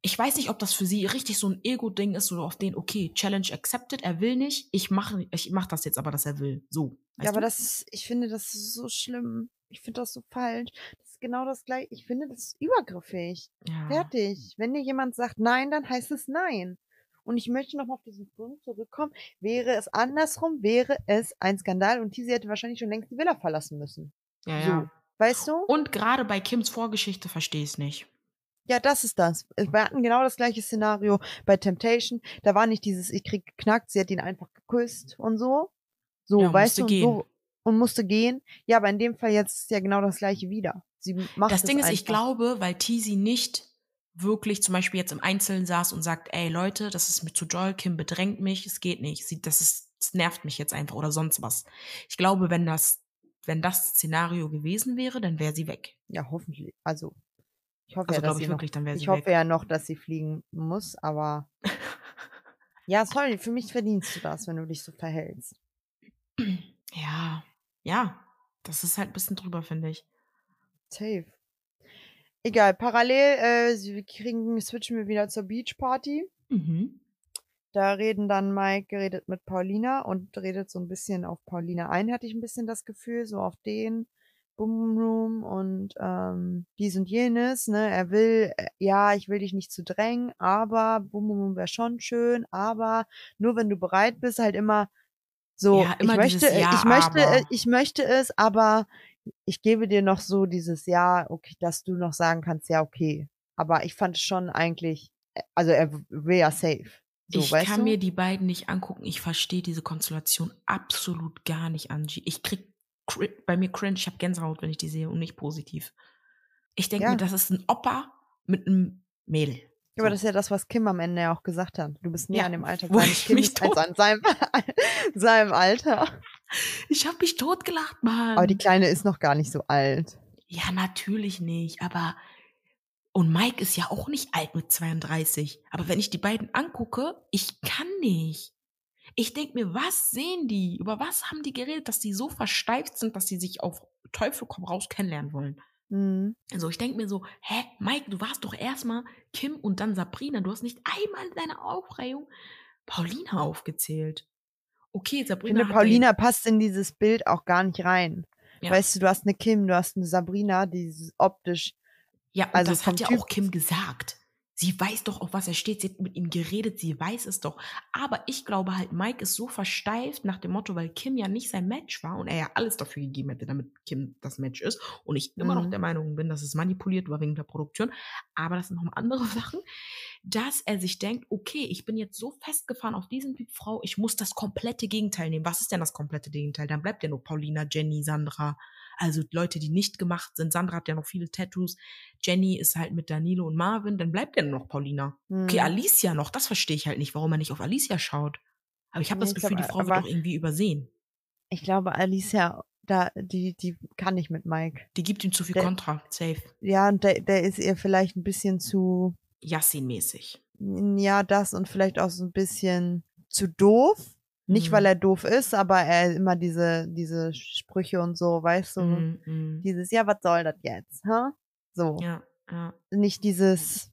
ich weiß nicht, ob das für sie richtig so ein Ego-Ding ist, so auf den, okay, Challenge accepted, er will nicht, ich mache ich mach das jetzt aber, dass er will. So. Ja, aber das ist, ich finde das ist so schlimm. Ich finde das so falsch. Das ist genau das gleiche. Ich finde das übergriffig. ja. Fertig. Wenn dir jemand sagt nein, dann heißt es nein. Und ich möchte noch mal auf diesen Punkt zurückkommen. Wäre es andersrum, wäre es ein Skandal und Tisi hätte wahrscheinlich schon längst die Villa verlassen müssen. Ja, So. ja. Weißt du? Und gerade bei Kims Vorgeschichte verstehe ich es nicht. Ja, das ist das. Wir hatten genau das gleiche Szenario bei Temptation. Da war nicht dieses, ich krieg geknackt, sie hat ihn einfach geküsst und so. So, Ja, weißt du, und so und musste gehen. Ja, aber in dem Fall jetzt ist ja genau das gleiche wieder. Sie macht Das Ding ist, ich einfach. glaube, weil Teasy nicht wirklich zum Beispiel jetzt im Einzelnen saß und sagt, ey Leute, das ist mir zu doll, Kim bedrängt mich, es geht nicht, sie, das ist, es nervt mich jetzt einfach oder sonst was. Ich glaube, wenn das, wenn das Szenario gewesen wäre, dann wäre sie weg. Ja, hoffentlich. Also, ich hoffe Also ja, dass ich noch, wirklich, dann wäre sie ich weg. hoffe ja noch, dass sie fliegen muss, aber ja, sorry, für mich verdienst du das, wenn du dich so verhältst. Ja, ja, das ist halt ein bisschen drüber, finde ich. Safe. Egal, parallel, äh, sie kriegen, switchen wir wieder zur Beachparty. Mhm. Da reden dann Mike redet mit Paulina und redet so ein bisschen auf Paulina ein, hatte ich ein bisschen das Gefühl, so auf den Boom Room und ähm, dies und jenes, ne? Er will, äh, ja, ich will dich nicht zu drängen, aber Boom Room wäre schon schön, aber nur wenn du bereit bist, halt immer so, Ja, ich möchte, äh, Ja, ich möchte, äh, aber. ich möchte es, aber ich gebe dir noch so dieses Ja, okay, dass du noch sagen kannst, ja, okay. Aber ich fand es schon eigentlich, äh, also er will ja safe. So, ich kann du? mir die beiden nicht angucken. Ich verstehe diese Konstellation absolut gar nicht, Angie. Ich krieg bei mir cringe, ich habe Gänsehaut, wenn ich die sehe und nicht positiv. Ich denke Ja. mir, das ist ein Opa mit einem Mädel. Ja, aber So. das ist ja das, was Kim am Ende ja auch gesagt hat. Du bist näher Ja, an dem Alter wo seines Kindes als an seinem, seinem Alter. Ich habe mich totgelacht, Mann. Aber die Kleine ist noch gar nicht so alt. ja, natürlich nicht, aber und Mike ist ja auch nicht alt mit 32. Aber wenn ich die beiden angucke, ich kann nicht. Ich denke mir, was sehen die? Über was haben die geredet, dass die so versteift sind, dass sie sich auf Teufel komm raus kennenlernen wollen? Mhm. Also ich denke mir so, hä, Mike, du warst doch erstmal Kim und dann Sabrina. Du hast nicht einmal in deiner Aufreihung Paulina aufgezählt. Okay, Ich Sabrina finde, hat Paulina passt in dieses Bild auch gar nicht rein. Ja. Weißt du, du hast eine Kim, du hast eine Sabrina, die ist optisch, Ja, Also das hat ja Typ- auch Kim gesagt. Sie weiß doch, auf was er steht. Sie hat mit ihm geredet, sie weiß es doch. Aber ich glaube halt, Mike ist so versteift nach dem Motto, weil Kim ja nicht sein Match war und er ja alles dafür gegeben hätte, damit Kim das Match ist. Und ich immer noch Mhm. der Meinung bin, dass es manipuliert war wegen der Produktion. Aber das sind noch andere Sachen, dass er sich denkt, okay, ich bin jetzt so festgefahren auf diesen Typ Frau, ich muss das komplette Gegenteil nehmen. Was ist denn das komplette Gegenteil? Dann bleibt ja nur Paulina, Jenny, Sandra. Also Leute, die nicht gemacht sind. Sandra hat ja noch viele Tattoos. Jenny ist halt mit Danilo und Marvin. Dann bleibt ja nur noch Paulina. Okay, Mhm. Alicia noch. Das verstehe ich halt nicht, warum er nicht auf Alicia schaut. Aber ich habe Nee, das Gefühl, glaub, die Frau wird doch irgendwie übersehen. ich glaube, Alicia, da, die, die kann nicht mit Mike. Die gibt ihm zu viel Der- Kontra. Safe. Ja, und der, der ist ihr vielleicht ein bisschen zu, Yassin-mäßig. ja, das und vielleicht auch so ein bisschen zu doof. Nicht, Mhm. weil er doof ist, aber er immer diese, diese Sprüche und so, weißt du, mhm. dieses, ja, was soll das jetzt, ha? So. Ja, ja. Nicht dieses,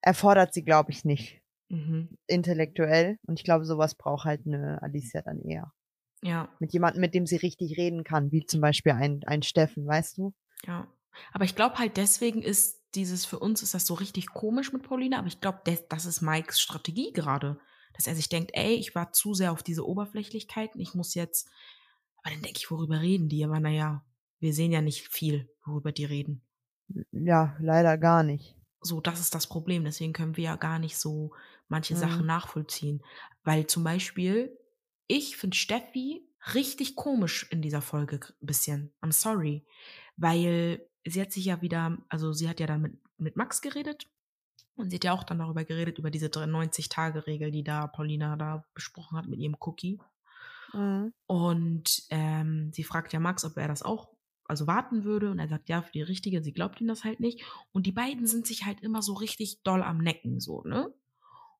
erfordert sie, glaube ich, nicht Mhm. intellektuell. Und ich glaube, sowas braucht halt eine Alicia dann eher. Ja, Mit jemandem, mit dem sie richtig reden kann, wie zum Beispiel ein, ein Steffen, weißt du? ja. Aber ich glaube halt, deswegen ist dieses, für uns ist das so richtig komisch mit Paulina, aber ich glaube, das, das ist Mikes Strategie gerade. Dass er sich denkt, ey, ich war zu sehr auf diese Oberflächlichkeiten, ich muss jetzt, aber dann denke ich, worüber reden die? Aber naja, wir sehen ja nicht viel, worüber die reden. Ja, leider gar nicht. So, das ist das Problem. Deswegen können wir ja gar nicht so manche Mhm. Sachen nachvollziehen. Weil zum Beispiel, ich finde Steffi richtig komisch in dieser Folge g- bisschen. I'm sorry. Weil sie hat sich ja wieder, also sie hat ja dann mit, mit Max geredet. Und sie hat ja auch dann darüber geredet, über diese 90-Tage-Regel, die da Paulina da besprochen hat mit ihrem Cookie. Mhm. Und ähm, sie fragt ja Max, ob er das auch, also warten würde. Und er sagt ja für die richtige. Sie glaubt ihm das halt nicht. Und die beiden sind sich halt immer so richtig doll am Necken, so, ne?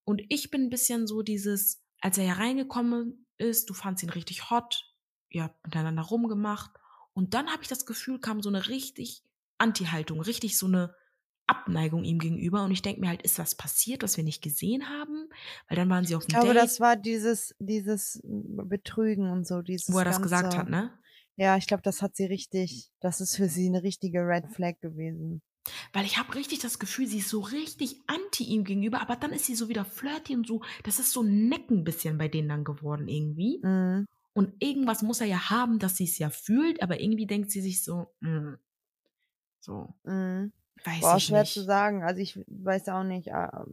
Und ich bin ein bisschen so dieses, als er ja reingekommen ist, du fandst ihn richtig hot, ihr habt miteinander rumgemacht. Und dann habe ich das Gefühl, kam so eine richtig Anti-Haltung, richtig so eine Abneigung ihm gegenüber. Und ich denke mir halt, ist was passiert, was wir nicht gesehen haben? Weil dann waren sie auf Ich dem glaube, Date, das war dieses, dieses Betrügen und so, dieses wo er das gesagt ganze- hat, ne? Ja, ich glaube, das hat sie richtig, das ist für sie eine richtige Red Flag gewesen. Weil ich habe richtig das Gefühl, sie ist so richtig anti ihm gegenüber, aber dann ist sie so wieder flirty und so. Das ist so ein Necken bisschen bei denen dann geworden irgendwie. Mhm. Und irgendwas muss er ja haben, dass sie es ja fühlt, aber irgendwie denkt sie sich so, mm, so, Mhm. Weiß ich schwer nicht. zu sagen. Also ich weiß auch nicht. ah,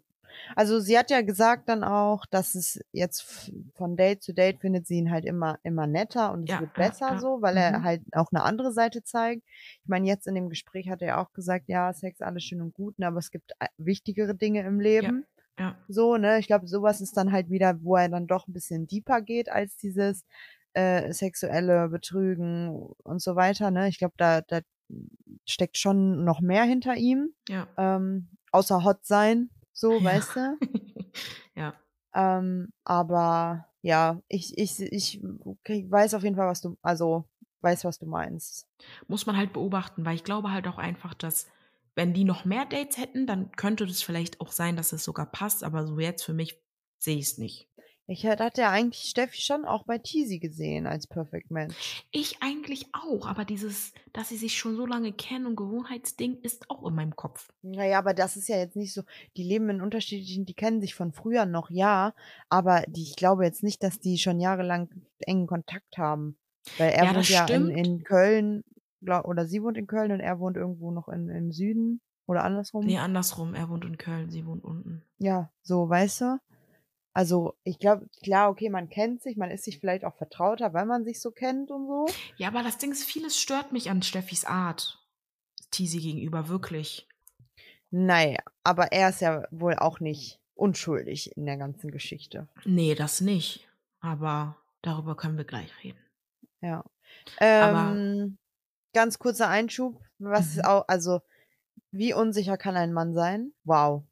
Also sie hat ja gesagt dann auch, dass es jetzt von Date zu Date findet sie ihn halt immer, immer netter und es Ja, wird ja, besser ja. so, weil er Mhm. halt auch eine andere Seite zeigt. Ich meine, jetzt in dem Gespräch hat er auch gesagt, ja, Sex alles schön und gut, ne, aber es gibt äh, wichtigere Dinge im Leben. Ja, So, ne? Ich glaube, sowas ist dann halt wieder, wo er dann doch ein bisschen deeper geht als dieses äh, sexuelle Betrügen und so weiter, ne? Ich glaube, da, da steckt schon noch mehr hinter ihm, ja. ähm, außer hot sein, so, Ja. weißt du? ja. Ähm, aber ja, ich, ich, ich okay, weiß auf jeden Fall, was du, also weiß, was du meinst. Muss man halt beobachten, weil ich glaube halt auch einfach, dass wenn die noch mehr Dates hätten, dann könnte das vielleicht auch sein, dass es sogar passt, aber so jetzt für mich sehe ich es nicht. Ich hatte ja eigentlich Steffi schon auch bei Teasy gesehen als Perfect Match. Ich eigentlich auch, aber dieses, dass sie sich schon so lange kennen und Gewohnheitsding ist auch in meinem Kopf. Naja, aber das ist ja jetzt nicht so, die leben in unterschiedlichen, die kennen sich von früher noch, ja, aber die, ich glaube jetzt nicht, dass die schon jahrelang engen Kontakt haben. Weil er Ja, wohnt ja in, in Köln, glaub, oder sie wohnt in Köln und er wohnt irgendwo noch in, im Süden oder andersrum. Nee, andersrum. Er wohnt in Köln, sie wohnt unten. Ja, so, weißt du? Also, ich glaube, klar, okay, man kennt sich, man ist sich vielleicht auch vertrauter, weil man sich so kennt und so. Ja, aber das Ding ist, vieles stört mich an Steffis Art. Tisi gegenüber, wirklich. Naja, aber er ist ja wohl auch nicht unschuldig in der ganzen Geschichte. Nee, das nicht. Aber darüber können wir gleich reden. Ja. Aber- Ähm, ganz kurzer Einschub, was Mhm. auch, also, wie unsicher kann ein Mann sein? Wow.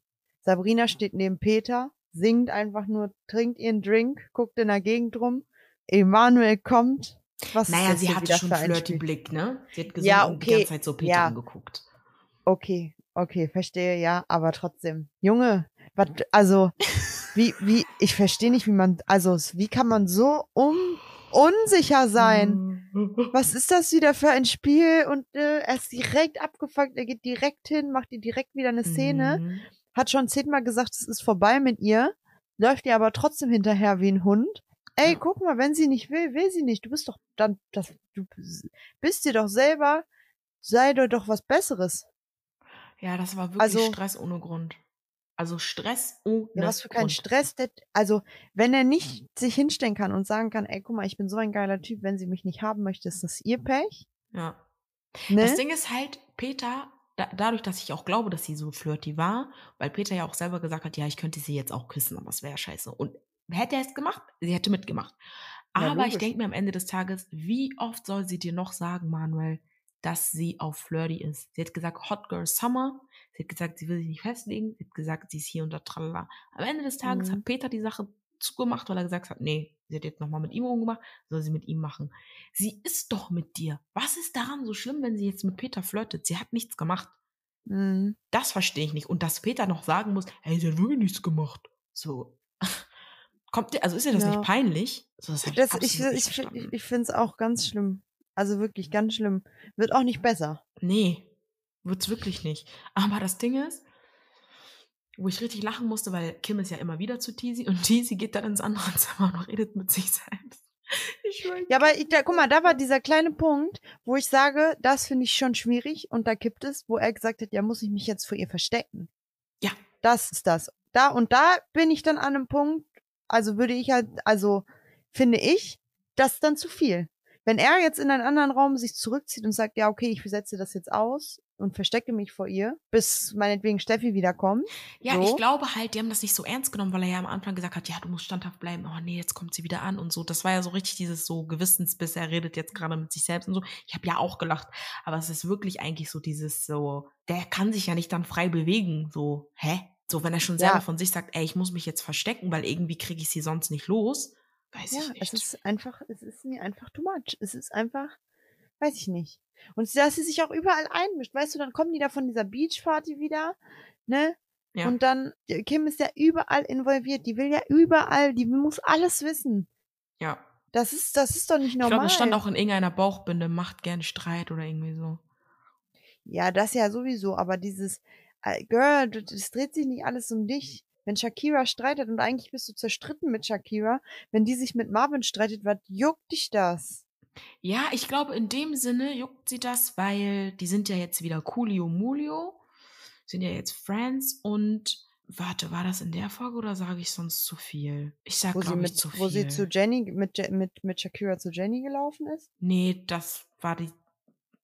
Sabrina steht neben Peter, singt einfach nur, trinkt ihren Drink, guckt in der Gegend rum. Emanuel kommt. Was ist Naja, das sie hatte schon für ein flirty Spiel? Blick, ne? Sie hat gesungen Ja, und die okay, ganze Zeit so Peter ja. angeguckt. Okay, okay, verstehe, ja, aber trotzdem. Junge, was, also, wie, wie, ich verstehe nicht, wie man, also, wie kann man so un, unsicher sein? Was ist das wieder für ein Spiel? Und äh, er ist direkt abgefuckt, er geht direkt hin, macht ihr direkt wieder eine Szene, Mhm. Hat schon zehnmal gesagt, es ist vorbei mit ihr, läuft ihr aber trotzdem hinterher wie ein Hund. Ey, guck mal, wenn sie nicht will, will sie nicht. Du bist doch dann, das, du bist dir doch selber, sei dir doch was Besseres. Ja, das war wirklich Also- Stress ohne Grund. Also Stress ohne Ja, was für kein Grund. Stress. Der, also, wenn er nicht sich hinstellen kann und sagen kann, ey, guck mal, ich bin so ein geiler Typ, wenn sie mich nicht haben möchte, ist das ihr Pech. Ja. Ne? Das Ding ist halt, Peter, da, dadurch, dass ich auch glaube, dass sie so flirty war, weil Peter ja auch selber gesagt hat, ja, ich könnte sie jetzt auch küssen, aber es wäre scheiße. Und hätte er es gemacht, sie hätte mitgemacht. Ja, Aber ich logisch. denke mir am Ende des Tages, wie oft soll sie dir noch sagen, Manuel, dass sie auf flirty ist? Sie hat gesagt, Hot Girl Summer. Sie hat gesagt, sie will sich nicht festlegen. Sie hat gesagt, sie ist hier unter Tralala. Am Ende des Tages Mhm. hat Peter die Sache zugemacht, weil er gesagt hat, nee, sie hat jetzt nochmal mit ihm rumgemacht, soll sie mit ihm machen. Sie ist doch mit dir. Was ist daran so schlimm, wenn sie jetzt mit Peter flirtet? Sie hat nichts gemacht. Mhm. Das verstehe ich nicht. Und dass Peter noch sagen muss, hey, sie hat wirklich nichts gemacht. So. Kommt dir, also ist dir das Ja. nicht peinlich? So, das Das, ich ich, ich, ich finde es auch ganz schlimm. Also wirklich ganz schlimm. Wird auch nicht besser. Nee, wird's wirklich nicht. Aber das Ding ist, wo ich richtig lachen musste, weil Kim ist ja immer wieder zu Teasy und Teasy geht dann ins andere Zimmer und redet mit sich selbst. Ja, aber ich, da, guck mal, da war dieser kleine Punkt, wo ich sage, das finde ich schon schwierig und da kippt es, wo er gesagt hat, ja, muss ich mich jetzt vor ihr verstecken. Ja. Das ist das. Da und da bin ich dann an einem Punkt, also würde ich halt, also finde ich, das ist dann zu viel. Wenn er jetzt in einen anderen Raum sich zurückzieht und sagt, ja, okay, ich setze das jetzt aus und verstecke mich vor ihr, bis meinetwegen Steffi wiederkommt. Ja, So. ich glaube halt, die haben das nicht so ernst genommen, weil er ja am Anfang gesagt hat, ja, du musst standhaft bleiben. Oh nee, jetzt kommt sie wieder an und so. Das war ja so richtig dieses so Gewissensbiss. Er redet jetzt gerade mit sich selbst und so. Ich habe ja auch gelacht. Aber es ist wirklich eigentlich so dieses so, der kann sich ja nicht dann frei bewegen. So, hä? So, wenn er schon selber Ja. von sich sagt, ey, ich muss mich jetzt verstecken, weil irgendwie kriege ich sie sonst nicht los. Weiß Ja, ich es nicht. ist einfach, es ist mir einfach too much. Es ist einfach Weiß ich nicht. Und dass sie sich auch überall einmischt, weißt du, dann kommen die da von dieser Beachparty wieder, ne? Ja. Und dann, Kim ist ja überall involviert, die will ja überall, die muss alles wissen. Ja. Das ist, das ist doch nicht Ich normal. glaube, es stand auch in irgendeiner Bauchbinde, macht gern Streit oder irgendwie so. Ja, das ja sowieso, aber dieses, äh, Girl, das dreht sich nicht alles um dich. Wenn Shakira streitet und eigentlich bist du zerstritten mit Shakira, wenn die sich mit Marvin streitet, was juckt dich das? Ja, ich glaube, in dem Sinne juckt sie das, weil die sind ja jetzt wieder Coolio Mulio, sind ja jetzt Friends und warte, war das in der Folge oder sage ich sonst zu viel? Ich sag, Wo sie, glaube ich, mit, zu viel. wo sie zu Jenny, mit, mit, mit Shakira zu Jenny gelaufen ist? Nee, das war die.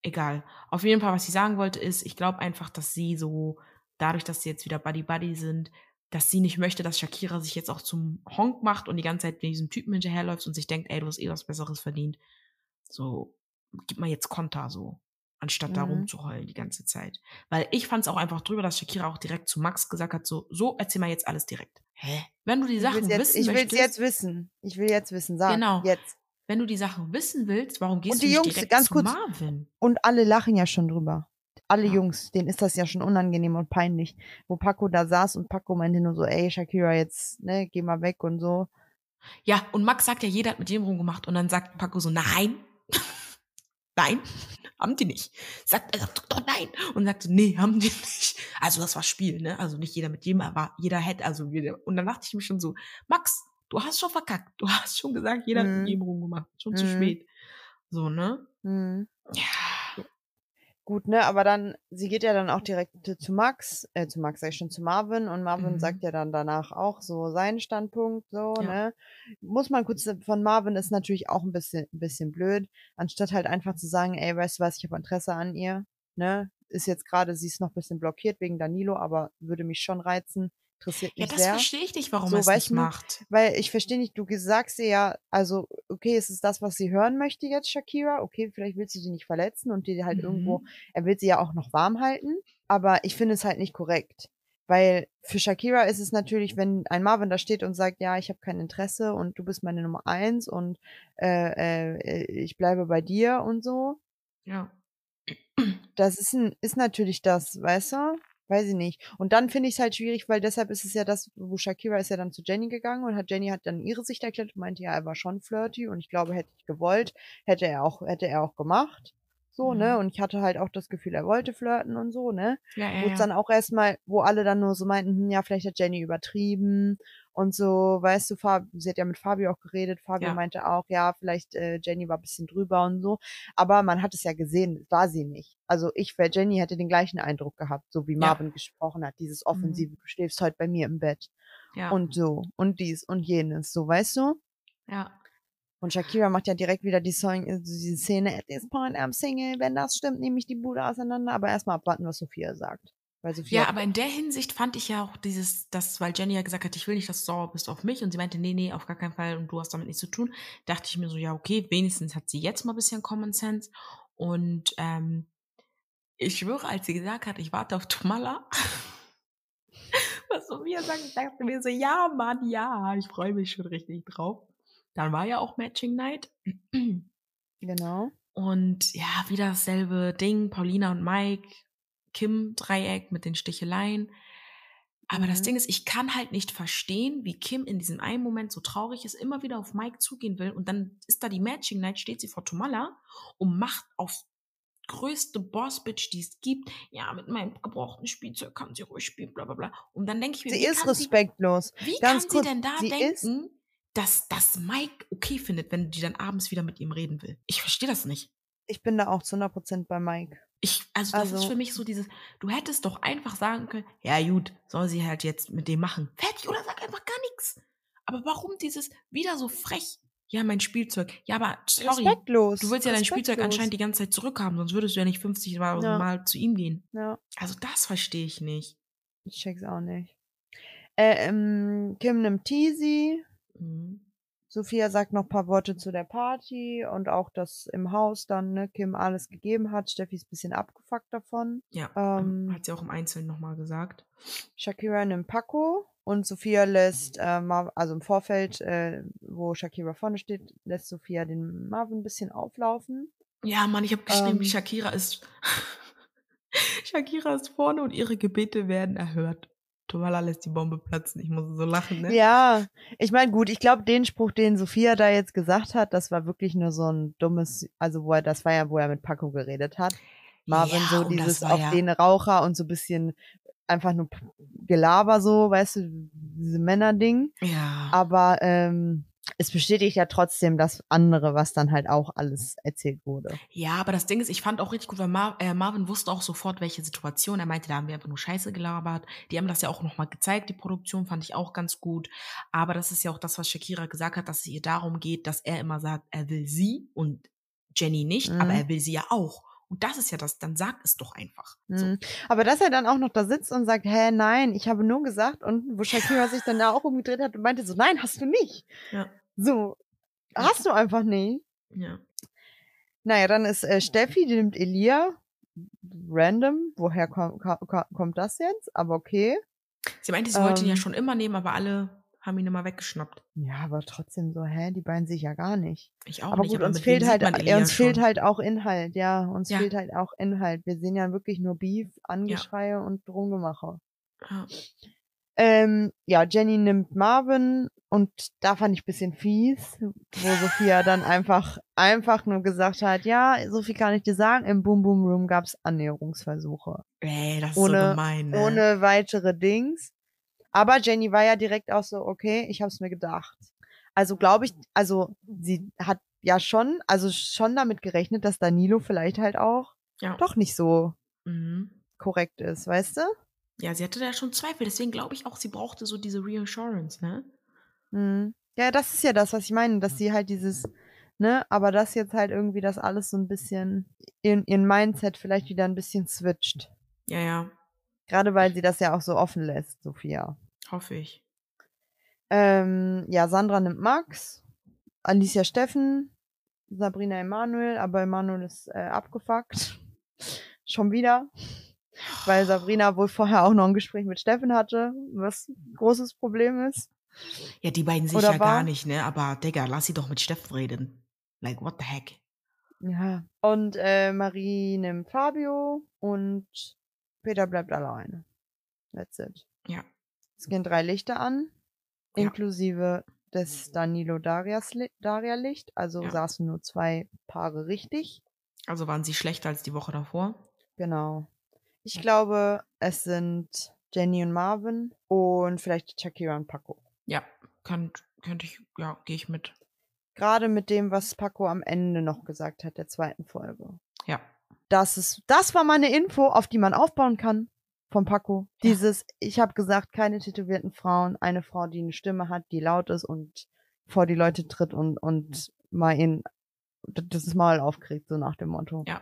Egal. Auf jeden Fall, was ich sagen wollte, ist, ich glaube einfach, dass sie so, dadurch, dass sie jetzt wieder Buddy Buddy sind, dass sie nicht möchte, dass Shakira sich jetzt auch zum Honk macht und die ganze Zeit diesem Typen hinterherläuft und sich denkt, ey, du hast eh was Besseres verdient. So, gib mal jetzt Konter, so. Anstatt da Mhm. rumzuheulen die ganze Zeit. Weil ich fand es auch einfach drüber, dass Shakira auch direkt zu Max gesagt hat, so, so, erzähl mal jetzt alles direkt. Hä? Wenn du die Ich Sachen jetzt, wissen ich möchtest, jetzt wissen. Ich will jetzt wissen. Sag. Genau. Jetzt. wenn du die Sachen wissen willst, warum gehst Und du die nicht Jungs, direkt ganz zu kurz, Marvin? Und alle lachen ja schon drüber. Alle Ja. Jungs, denen ist das ja schon unangenehm und peinlich. Wo Paco da saß und Paco meinte nur so, ey, Shakira, jetzt, ne, geh mal weg und so. Ja, und Max sagt ja, jeder hat mit jedem rumgemacht. Und dann sagt Paco so, nein, nein, haben die nicht. Sagt, er sagt doch nein. Und sagt nee, haben die nicht. Also das war Spiel, ne? Also nicht jeder mit jedem, aber jeder hätte, also jeder. Und dann dachte ich mir schon so, Max, du hast schon verkackt. Du hast schon gesagt, jeder hat Mhm. mit jedem rumgemacht. Schon zu Mhm. spät. So, ne? Hm. Ja. Gut, ne, aber dann, sie geht ja dann auch direkt zu Max, äh, zu Max sag ich schon, zu Marvin und Marvin Mhm. sagt ja dann danach auch so seinen Standpunkt, so, Ja. ne. Muss man kurz, von Marvin ist natürlich auch ein bisschen, ein bisschen blöd, anstatt halt einfach zu sagen, ey, weißt du was, ich habe Interesse an ihr, ne. Ist jetzt gerade, sie ist noch ein bisschen blockiert wegen Danilo, aber würde mich schon reizen, interessiert Ja, mich das sehr. verstehe ich nicht, warum So, es nicht macht. Weil ich verstehe nicht, du sagst ihr ja, also, okay, es ist das, was sie hören möchte jetzt, Shakira. Okay, vielleicht willst du sie nicht verletzen und dir halt irgendwo, Mhm. er will sie ja auch noch warm halten. Aber ich finde es halt nicht korrekt. Weil für Shakira ist es natürlich, wenn ein Marvin da steht und sagt, ja, ich habe kein Interesse und du bist meine Nummer eins und äh, äh, ich bleibe bei dir und so. Ja. Das ist, ein, ist natürlich das, weißt du? Weiß ich nicht. Und dann finde ich es halt schwierig, weil deshalb ist es ja das, wo Shakira ist ja dann zu Jenny gegangen und hat Jenny hat dann ihre Sicht erklärt und meinte, ja, er war schon flirty und ich glaube, hätte ich gewollt, hätte er auch, hätte er auch gemacht. So, ne? Mhm. Und ich hatte halt auch das Gefühl, er wollte flirten und so, ne? Ja, ja, Wo es ja. dann auch erstmal, wo alle dann nur so meinten, hm, ja, vielleicht hat Jenny übertrieben und so, weißt du, Fab, sie hat ja mit Fabio auch geredet, Fabio Ja. meinte auch, ja, vielleicht äh, Jenny war ein bisschen drüber und so, aber man hat es ja gesehen, war sie nicht. Also ich, wäre Jenny, hätte den gleichen Eindruck gehabt, so wie Ja. Marvin gesprochen hat, dieses offensive, du schläfst heute bei mir im Bett ja. und so und dies und jenes, so, weißt du? ja. Und Shakira macht ja direkt wieder die, Song, äh, diese Szene, at this point I'm single, wenn das stimmt, nehme ich die Bude auseinander, aber erstmal abwarten, was Sophia sagt. Sophia Ja, aber in der Hinsicht fand ich ja auch dieses, das, weil Jenny ja gesagt hat, ich will nicht, dass du sauer bist auf mich. Und sie meinte, nee, nee, auf gar keinen Fall. Und du hast damit nichts zu tun, dachte ich mir so, ja, okay, wenigstens hat sie jetzt mal ein bisschen Common Sense. Und ähm, ich schwöre, als sie gesagt hat, ich warte auf Tomala, was Sophia sagt, ich dachte mir so, ja, Mann, ja, ich freue mich schon richtig drauf. Dann war ja auch Matching Night. Genau. Und ja, wieder dasselbe Ding. Paulina und Mike, Kim Dreieck mit den Sticheleien. Aber das Mhm. Ding ist, ich kann halt nicht verstehen, wie Kim in diesem einen Moment so traurig ist, immer wieder auf Mike zugehen will und dann ist da die Matching Night, steht sie vor Tomala und macht auf größte Boss-Bitch, die es gibt. Ja, mit meinem gebrauchten Spielzeug kann sie ruhig spielen, bla bla bla. Und dann denke ich mir, Sie wie ist kann respektlos. sie, wie Ganz kann kurz, sie denn da denken, dass das Mike okay findet, wenn die dann abends wieder mit ihm reden will? Ich verstehe das nicht. Ich bin da auch zu 100% bei Mike. Ich, also das ist Also- für mich so dieses, du hättest doch einfach sagen können, ja gut, soll sie halt jetzt mit dem machen. Fertig oder sag einfach gar nichts. Aber warum dieses wieder so frech? Ja, mein Spielzeug. Ja, aber sorry, Respektlos. du willst ja dein Spielzeug anscheinend die ganze Zeit zurückhaben, sonst würdest du ja nicht 50 Mal, Ja. Mal zu ihm gehen. Ja, Also das verstehe ich nicht. ich check's auch nicht. Äh, ähm, Kim nimmt Teasy. Mhm. Sophia sagt noch ein paar Worte zu der Party und auch, dass im Haus dann ne, Kim alles gegeben hat. Steffi ist ein bisschen abgefuckt davon. Ja, Ähm, hat sie auch im Einzelnen nochmal gesagt. Shakira nimmt Paco und Sophia lässt, äh, also im Vorfeld, äh, wo Shakira vorne steht, lässt Sophia den Marvin ein bisschen auflaufen. Ja, Mann, ich habe geschrieben, Ähm. Shakira ist. Shakira ist vorne und ihre Gebete werden erhört. Tomala lässt die Bombe platzen. Ich muss so lachen, ne? Ja, ich meine, gut, ich glaube, den Spruch, den Sophia da jetzt gesagt hat, das war wirklich nur so ein dummes, also wo er, das war ja, wo er mit Paco geredet hat. Marvin, Ja, so dieses auf ja- den Raucher und so ein bisschen einfach nur Gelaber so, weißt du, diese Männerding. Ja. Aber ähm, es bestätigt ja trotzdem das andere, was dann halt auch alles erzählt wurde. Ja, aber das Ding ist, ich fand auch richtig gut, weil Mar äh, Marvin wusste auch sofort, welche Situation. Er meinte, da haben wir einfach nur Scheiße gelabert. Die haben das ja auch nochmal gezeigt, die Produktion fand ich auch ganz gut. Aber das ist ja auch das, was Shakira gesagt hat, dass es ihr darum geht, dass er immer sagt, er will sie und Jenny nicht, Mhm. aber er will sie ja auch. Und das ist ja das, dann sag es doch einfach. So. Mhm. Aber dass er dann auch noch da sitzt und sagt, hä, nein, ich habe nur gesagt und wo Shakira sich dann da auch umgedreht hat und meinte so, nein, hast du nicht. Ja. So, hast du einfach nicht. ja. Naja, dann ist äh, Steffi, die nimmt Elia. Random. Woher kommt, kommt das jetzt? Aber okay. Sie meinte, sie wollte ihn ja Ähm. schon immer nehmen, aber alle haben ihn immer weggeschnappt. Ja, aber trotzdem so, hä, die beiden sich ja gar nicht. Ich auch aber nicht. gut, uns mit wem fehlt halt, uns fehlt schon? halt auch Inhalt, ja. Uns Ja. fehlt halt auch Inhalt. Wir sehen ja wirklich nur Beef, Angeschreie und Rumgemache. Ja. Ähm, ja, Jenny nimmt Marvin und da fand ich ein bisschen fies, wo Sophia dann einfach, einfach nur gesagt hat, ja, so viel kann ich dir sagen, im Boom Boom Room gab's Annäherungsversuche. Ey, das ist Ohne- so gemein, ne? Ohne weitere Dings. Aber Jenny war ja direkt auch so, okay, ich hab's mir gedacht. Also glaube ich, also sie hat ja schon, also schon damit gerechnet, dass Danilo vielleicht halt auch Ja. doch nicht so Mhm. korrekt ist, weißt du? Ja, sie hatte da schon Zweifel. Deswegen glaube ich auch, sie brauchte so diese Reassurance, ne? Mhm. Ja, das ist ja das, was ich meine, dass sie halt dieses, ne, aber das jetzt halt irgendwie das alles so ein bisschen in ihren Mindset vielleicht wieder ein bisschen switcht. Ja, ja. Gerade weil sie das ja auch so offen lässt, Sophia. Hoffe ich. Ähm, ja, Sandra nimmt Max, Alicia Steffen, Sabrina Emanuel, aber Emanuel ist äh, abgefuckt. Schon wieder. Weil Sabrina wohl vorher auch noch ein Gespräch mit Steffen hatte, was ein großes Problem ist. Ja, die beiden sich Oder ja war- gar nicht, ne? Aber, Digga, lass sie doch mit Steffen reden. Like, what the heck? Ja. Und äh, Marie nimmt Fabio und Peter bleibt alleine. That's it. Ja. Es gehen drei Lichter an, Ja. inklusive des Danilo Darias Li Daria Licht. Also Ja. saßen nur zwei Paare richtig. Also waren sie schlechter als die Woche davor? Genau. Ich glaube, es sind Jenny und Marvin und vielleicht Shakira und Paco. Ja, könnt, könnte ich, ja, gehe ich mit. Gerade mit dem, was Paco am Ende noch gesagt hat, der zweiten Folge. Ja. Das ist, das war meine Info, auf die man aufbauen kann von Paco. Dieses, ich habe gesagt, keine tätowierten Frauen, eine Frau, die eine Stimme hat, die laut ist und vor die Leute tritt und, und mal in das Maul aufkriegt, so nach dem Motto. Ja.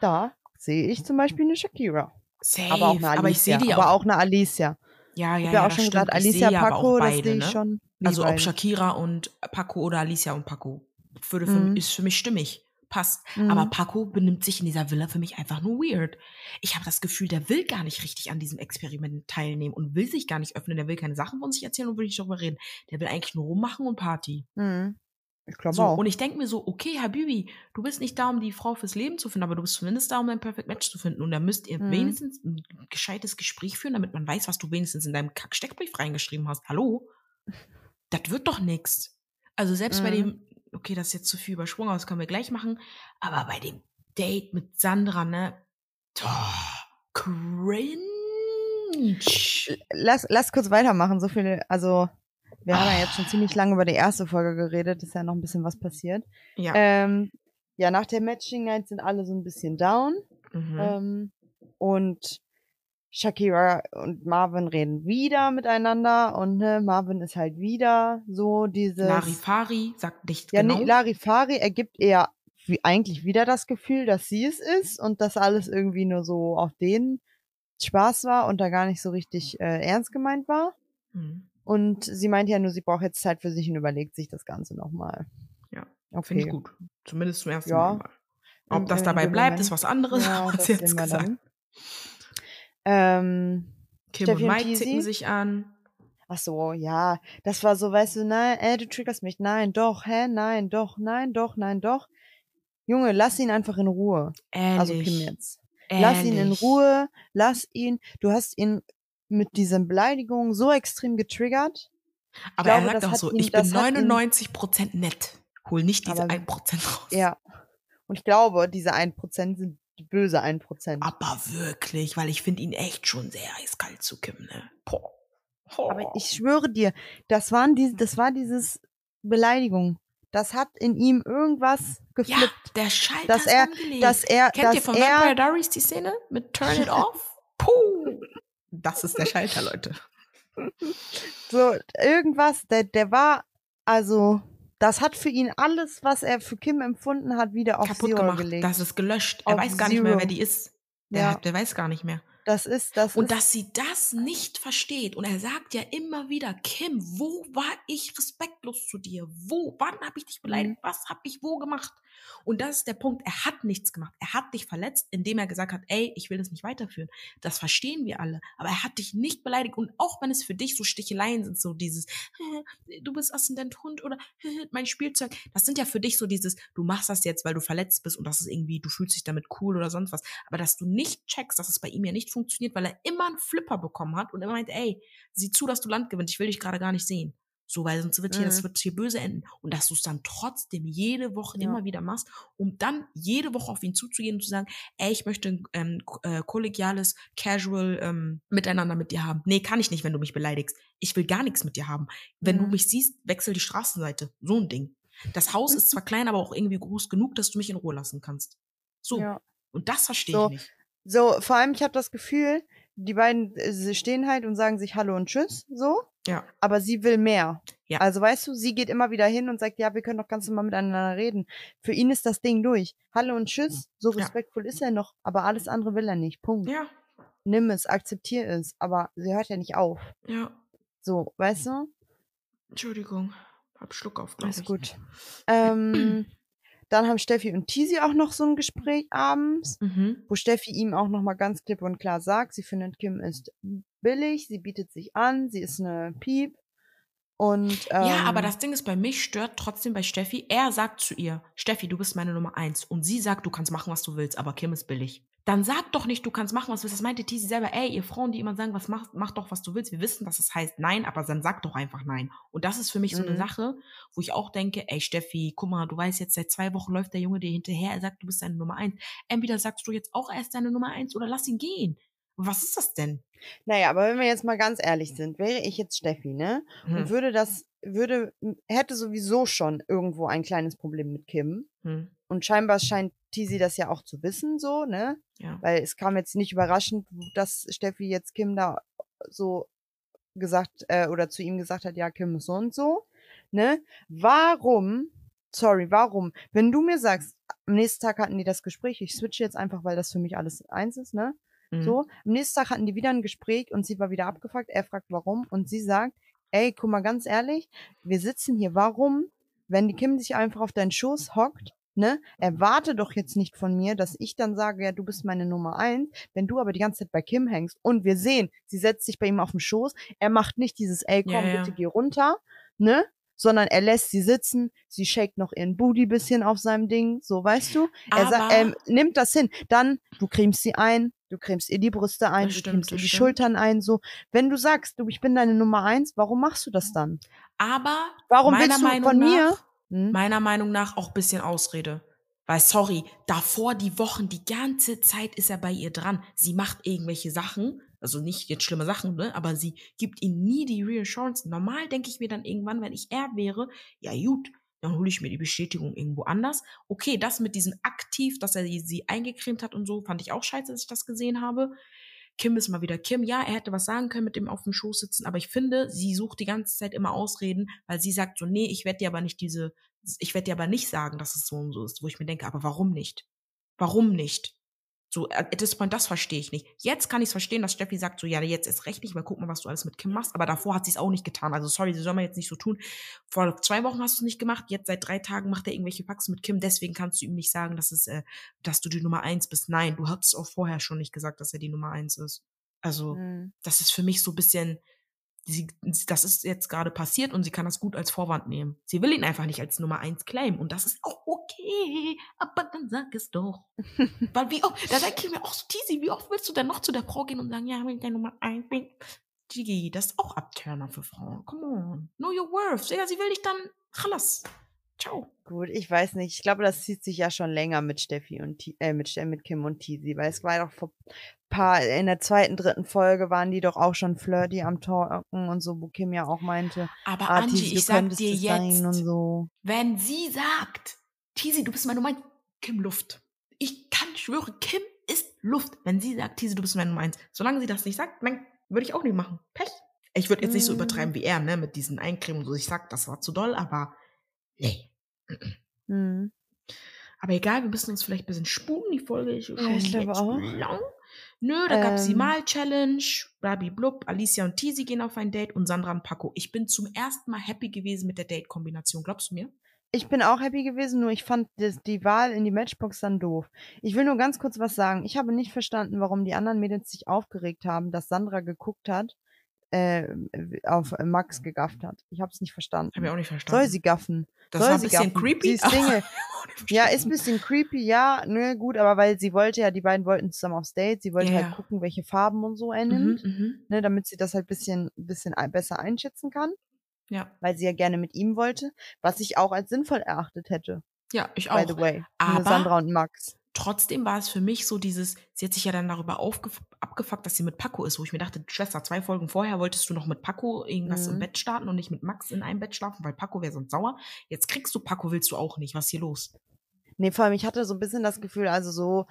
Da sehe ich zum Beispiel eine Shakira. Safe. Aber auch eine Alicia. aber ich sehe die aber auch. auch eine Alicia. Ja, Ich ja, habe ja, auch schon stimmt. gesagt, Ich Alicia Paco, auch das beide, sehe ich ne? schon. Also ob. Shakira und Paco oder Alicia und Paco. Würde für, Mhm. Ist für mich stimmig. Passt. Mhm. Aber Paco benimmt sich in dieser Villa für mich einfach nur weird. Ich habe das Gefühl, der will gar nicht richtig an diesem Experiment teilnehmen und will sich gar nicht öffnen. Der will keine Sachen von sich erzählen und will nicht darüber reden. Der will eigentlich nur rummachen und Party. Mhm. Ich glaube So, auch. und ich denke mir so, okay, Habibi, du bist nicht da, um die Frau fürs Leben zu finden, aber du bist zumindest da, um ein Perfect Match zu finden. Und da müsst ihr Mhm. wenigstens ein gescheites Gespräch führen, damit man weiß, was du wenigstens in deinem Kack-Steckbrief reingeschrieben hast. Hallo? Das wird doch nix. Also selbst bei Mhm. dem, okay, das ist jetzt zu viel übersprungen, aber das können wir gleich machen, aber bei dem Date mit Sandra, ne? Oh, cringe. lass, lass kurz weitermachen. So viele, also wir haben ja jetzt schon ziemlich lange über die erste Folge geredet, ist ja noch ein bisschen was passiert. Ja. Ähm, ja, nach der Matching Night sind alle so ein bisschen down. mhm. Ähm, und Shakira und Marvin reden wieder miteinander und ne, Marvin ist halt wieder so dieses. Larifari sagt nicht ja, genau. nee, Larifari ergibt eher wie eigentlich wieder das Gefühl, dass sie es ist und dass alles irgendwie nur so auf den Spaß war und da gar nicht so richtig äh, ernst gemeint war. Mhm. Und sie meint ja nur, sie braucht jetzt Zeit für sich und überlegt sich das Ganze nochmal. Ja, okay. Finde ich gut. Zumindest zum ersten Ja. Mal. Ob Im- das im dabei bleibt, Moment. ist was anderes, Ja, hat das sie jetzt gesagt. dann. Ähm, Kim Steffi und und Mike Teasy? zicken sich an. ach so, ja, das war so, weißt du, nein, äh, du triggerst mich, nein, doch, hä, nein, doch, nein, doch, nein, doch. Junge, lass ihn einfach in Ruhe. Ehrlich. Also Kim jetzt. Lass ihn in Ehrlich. Ruhe, lass ihn. Du hast ihn mit diesen Beleidigungen so extrem getriggert. Aber er glaube, sagt das auch so, ihn- ich bin das hat ihn- 99% nett. Hol nicht diese Aber- 1% raus. Ja. Und ich glaube, diese 1% sind die böse 1%. Aber wirklich, weil ich finde ihn echt schon sehr eiskalt zu Kim, ne? Boah. Aber ich schwöre dir, das waren die, das war dieses Beleidigung. Das hat in ihm irgendwas ja, geflippt. der Schalter dass ist er, dass er, Kennt ihr dass von er, Vampire Diaries die Szene mit Turn It Off? Puh. Das ist der Schalter, Leute. so irgendwas, der, der war, also, das hat für ihn alles, was er für Kim empfunden hat, wieder auf Kaputt Zero gemacht. gelegt. Das ist gelöscht. Er Auf weiß gar nicht mehr, Zero. wer die ist. Der, Ja. hat, der weiß gar nicht mehr. Das ist, das Und ist, dass sie das nicht versteht. Und er sagt ja immer wieder, Kim, wo war ich respektlos zu dir? Wo? Wann habe ich dich beleidigt? Mhm. Was habe ich wo gemacht? Und das ist der Punkt. Er hat nichts gemacht. Er hat dich verletzt, indem er gesagt hat, ey, ich will das nicht weiterführen. Das verstehen wir alle. Aber er hat dich nicht beleidigt. Und auch wenn es für dich so Sticheleien sind, so dieses, du bist Aszendent Hund oder mein Spielzeug. Das sind ja für dich so dieses, du machst das jetzt, weil du verletzt bist und das ist irgendwie, du fühlst dich damit cool oder sonst was. Aber dass du nicht checkst, dass es bei ihm ja nicht funktioniert, weil er immer einen Flipper bekommen hat und immer meint, ey, sieh zu, dass du Land gewinnst, ich will dich gerade gar nicht sehen. So, weil sonst wird hier, das Mhm. wird hier böse enden. Und dass du es dann trotzdem jede Woche Ja. immer wieder machst, um dann jede Woche auf ihn zuzugehen und zu sagen, ey, ich möchte ein ähm, äh, kollegiales, casual ähm, Miteinander mit dir haben. Nee, kann ich nicht, wenn du mich beleidigst. Ich will gar nichts mit dir haben. Wenn du Mhm. mich siehst, wechsel die Straßenseite. So ein Ding. Das Haus ist zwar klein, aber auch irgendwie groß genug, dass du mich in Ruhe lassen kannst. So. ja. Und das verstehe So. ich nicht. So, vor allem, ich habe das Gefühl, die beiden äh, sie stehen halt und sagen sich Hallo und Tschüss, so. Ja. Aber sie will mehr. Ja. Also weißt du, sie geht immer wieder hin und sagt, ja, wir können doch ganz normal miteinander reden. Für ihn ist das Ding durch. Hallo und Tschüss, so Ja. respektvoll ist er noch, aber alles andere will er nicht. Punkt. Ja, Nimm es, akzeptier es, aber sie hört ja nicht auf. ja. So, weißt du? Entschuldigung. Hab Schluck auf, ich. gut. Ähm, dann haben Steffi und Tisi auch noch so ein Gespräch abends, Mhm. wo Steffi ihm auch noch mal ganz klipp und klar sagt, sie findet Kim ist billig, sie bietet sich an, sie ist eine Piep. Und ähm, Ja, aber das Ding ist, bei mich stört trotzdem bei Steffi, er sagt zu ihr, Steffi, du bist meine Nummer eins. Und sie sagt, du kannst machen, was du willst, aber Kim ist billig. Dann sag doch nicht, du kannst machen, was du willst. Das meinte Tisi selber. Ey, ihr Frauen, die immer sagen, was mach, mach doch, was du willst. Wir wissen, dass es heißt nein, aber dann sag doch einfach nein. Und das ist für mich so eine Mhm. Sache, wo ich auch denke, ey, Steffi, guck mal, du weißt jetzt, seit zwei Wochen läuft der Junge dir hinterher. Er sagt, du bist seine Nummer eins. Entweder sagst du jetzt auch erst deine Nummer eins oder lass ihn gehen. Was ist das denn? naja, aber wenn wir jetzt mal ganz ehrlich sind, wäre ich jetzt Steffi, ne? Und Hm. würde das, würde, hätte sowieso schon irgendwo ein kleines Problem mit Kim. Hm. Und scheinbar scheint Tisi das ja auch zu wissen, so, ne? Ja. Weil es kam jetzt nicht überraschend, dass Steffi jetzt Kim da so gesagt äh, oder zu ihm gesagt hat, ja, Kim ist so und so. Ne? Warum, sorry, warum, wenn du mir sagst, am nächsten Tag hatten die das Gespräch, ich switche jetzt einfach, weil das für mich alles eins ist, ne? Mhm. So, am nächsten Tag hatten die wieder ein Gespräch und sie war wieder abgefuckt. Er fragt, warum. Und sie sagt, ey, guck mal ganz ehrlich, wir sitzen hier, warum, wenn die Kim sich einfach auf deinen Schoß hockt, ne, erwarte doch jetzt nicht von mir, dass ich dann sage, ja, du bist meine Nummer eins, wenn du aber die ganze Zeit bei Kim hängst und wir sehen, sie setzt sich bei ihm auf den Schoß, er macht nicht dieses, ey, komm, Ja, ja. bitte geh runter, ne, sondern er lässt sie sitzen, sie shakt noch ihren Booty bisschen auf seinem Ding, so, weißt du, er sagt, Aber- ähm, nimmt das hin, dann, du cremst sie ein, du cremst ihr die Brüste ein, Das du stimmt, cremst ihr die stimmt. Schultern ein, so, wenn du sagst, du, ich bin deine Nummer eins, warum machst du das dann? Aber Warum meiner willst du Meinung von mir? nach, Hm? meiner Meinung nach auch bisschen Ausrede. Weil, sorry, davor die Wochen, die ganze Zeit ist er bei ihr dran. Sie macht irgendwelche Sachen, also nicht jetzt schlimme Sachen, ne? aber sie gibt ihm nie die Reassurance. Normal denke ich mir dann irgendwann, wenn ich er wäre, ja gut, dann hole ich mir die Bestätigung irgendwo anders. Okay, das mit diesem aktiv, dass er sie, eingecremt hat und so, fand ich auch scheiße, dass ich das gesehen habe. Kim ist mal wieder Kim. Ja, er hätte was sagen können mit dem auf dem Schoß sitzen, aber ich finde, sie sucht die ganze Zeit immer Ausreden, weil sie sagt so, nee, ich werde dir aber nicht diese, ich werde dir aber nicht sagen, dass es so und so ist, wo ich mir denke, aber warum nicht? Warum nicht? So, at this point, das verstehe ich nicht. Jetzt kann ich es verstehen, dass Steffi sagt, so, ja, jetzt ist recht nicht, weil guck mal, was du alles mit Kim machst. Aber davor hat sie es auch nicht getan. Also, sorry, sie soll man jetzt nicht so tun. Vor zwei Wochen hast du es nicht gemacht, jetzt seit drei Tagen macht er irgendwelche Faxen mit Kim. Deswegen kannst du ihm nicht sagen, dass, es, äh, dass du die Nummer eins bist. Nein, du hattest auch vorher schon nicht gesagt, dass er die Nummer eins ist. Also, Hm. das ist für mich so ein bisschen, sie, das ist jetzt gerade passiert und sie kann das gut als Vorwand nehmen. Sie will ihn einfach nicht als Nummer eins claimen und das ist auch okay, aber dann sag es doch. Weil wie oft, da denke ich mir auch so, Tizi, wie oft willst du denn noch zu der Frau gehen und sagen, ja, wenn ich der Nummer eins bin? Gigi, das ist auch Abturner für Frauen. Come on. Know your worth. Ja, sie will dich dann, chalas. Ciao. Gut, ich weiß nicht. Ich glaube, das zieht sich ja schon länger mit Steffi und äh, mit, mit Kim und Tizi, weil es war doch vor paar, in der zweiten, dritten Folge waren die doch auch schon flirty am Talken und so, wo Kim ja auch meinte, Aber ah, Angie, ich sag dir jetzt, und so. wenn sie sagt, Tizi, du bist meine Nummer eins, Kim Luft. Ich kann schwören, Kim ist Luft. Wenn sie sagt, Tizi, du bist meine Nummer eins. Solange sie das nicht sagt, würde ich auch nicht machen. Pech. Ich würde jetzt nicht so Mm. übertreiben wie er, ne, mit diesen Eincremen und so. Ich sag, das war zu doll, aber nee. Hm. Aber egal, wir müssen uns vielleicht ein bisschen sputen. Die Folge ist schon Ja, ich glaube auch. lang. Nö, da gab's die Ähm. Mal-Challenge. Blabi blub. Alicia und Tizi gehen auf ein Date und Sandra und Paco. Ich bin zum ersten Mal happy gewesen mit der Date-Kombination. Glaubst du mir? Ich bin auch happy gewesen, nur ich fand das, die Wahl in die Matchbox dann doof. Ich will nur ganz kurz was sagen. Ich habe nicht verstanden, warum die anderen Mädels sich aufgeregt haben, dass Sandra geguckt hat, äh, auf Max gegafft hat. Ich habe es nicht verstanden. Hab ich auch nicht verstanden. Soll sie gaffen? das soll war ein sie bisschen gaffen? creepy. Sie ist Single. Ja, ist ein bisschen creepy, ja, ne, gut, aber weil sie wollte ja, die beiden wollten zusammen aufs Date, sie wollte Ja, halt gucken, welche Farben und so er Mhm, nimmt, mhm. ne, damit sie das halt bisschen, bisschen besser einschätzen kann, Ja. weil sie ja gerne mit ihm wollte, was ich auch als sinnvoll erachtet hätte, ja, ich by auch. the way. Aber Sandra und Max. Trotzdem war es für mich so dieses, sie hat sich ja dann darüber abgefuckt, dass sie mit Paco ist, wo ich mir dachte, Schwester, zwei Folgen vorher wolltest du noch mit Paco irgendwas im Mhm. Bett starten und nicht mit Max in einem Bett schlafen, weil Paco wäre sonst sauer. Jetzt kriegst du Paco, willst du auch nicht. Was ist hier los? Nee, vor allem, ich hatte so ein bisschen das Gefühl, also so,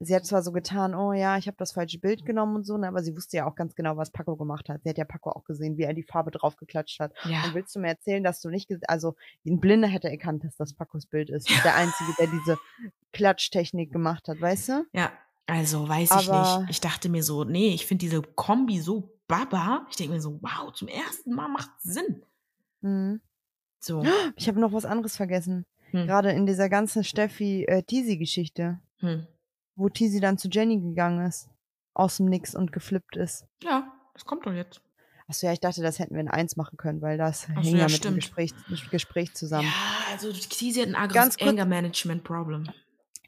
sie hat zwar so getan, oh ja, ich habe das falsche Bild genommen und so, ne, aber sie wusste ja auch ganz genau, was Paco gemacht hat. Sie hat ja Paco auch gesehen, wie er die Farbe draufgeklatscht hat. Ja. Und willst du mir erzählen, dass du nicht, also ein Blinder hätte erkannt, dass das Pacos Bild ist. Der Einzige, der diese Klatschtechnik gemacht hat, weißt du? Ja, also weiß ich Aber- nicht. Ich dachte mir so, nee, ich finde diese Kombi so baba. Ich denke mir so, wow, zum ersten Mal macht Sinn. Mhm. So. Ich habe noch was anderes vergessen. Hm. Gerade in dieser ganzen Steffi-Tisi-Geschichte, Hm. Wo Tisi dann zu Jenny gegangen ist, aus dem Nix und geflippt ist. Ja, das kommt doch jetzt. Achso, ja, ich dachte, das hätten wir in eins machen können, weil das Ach so, hing ja, ja, mit dem. Gespräch, Gespräch zusammen. Ja, also Tisi hat ein Ganz aggressives kurz- Anger-Management-Problem.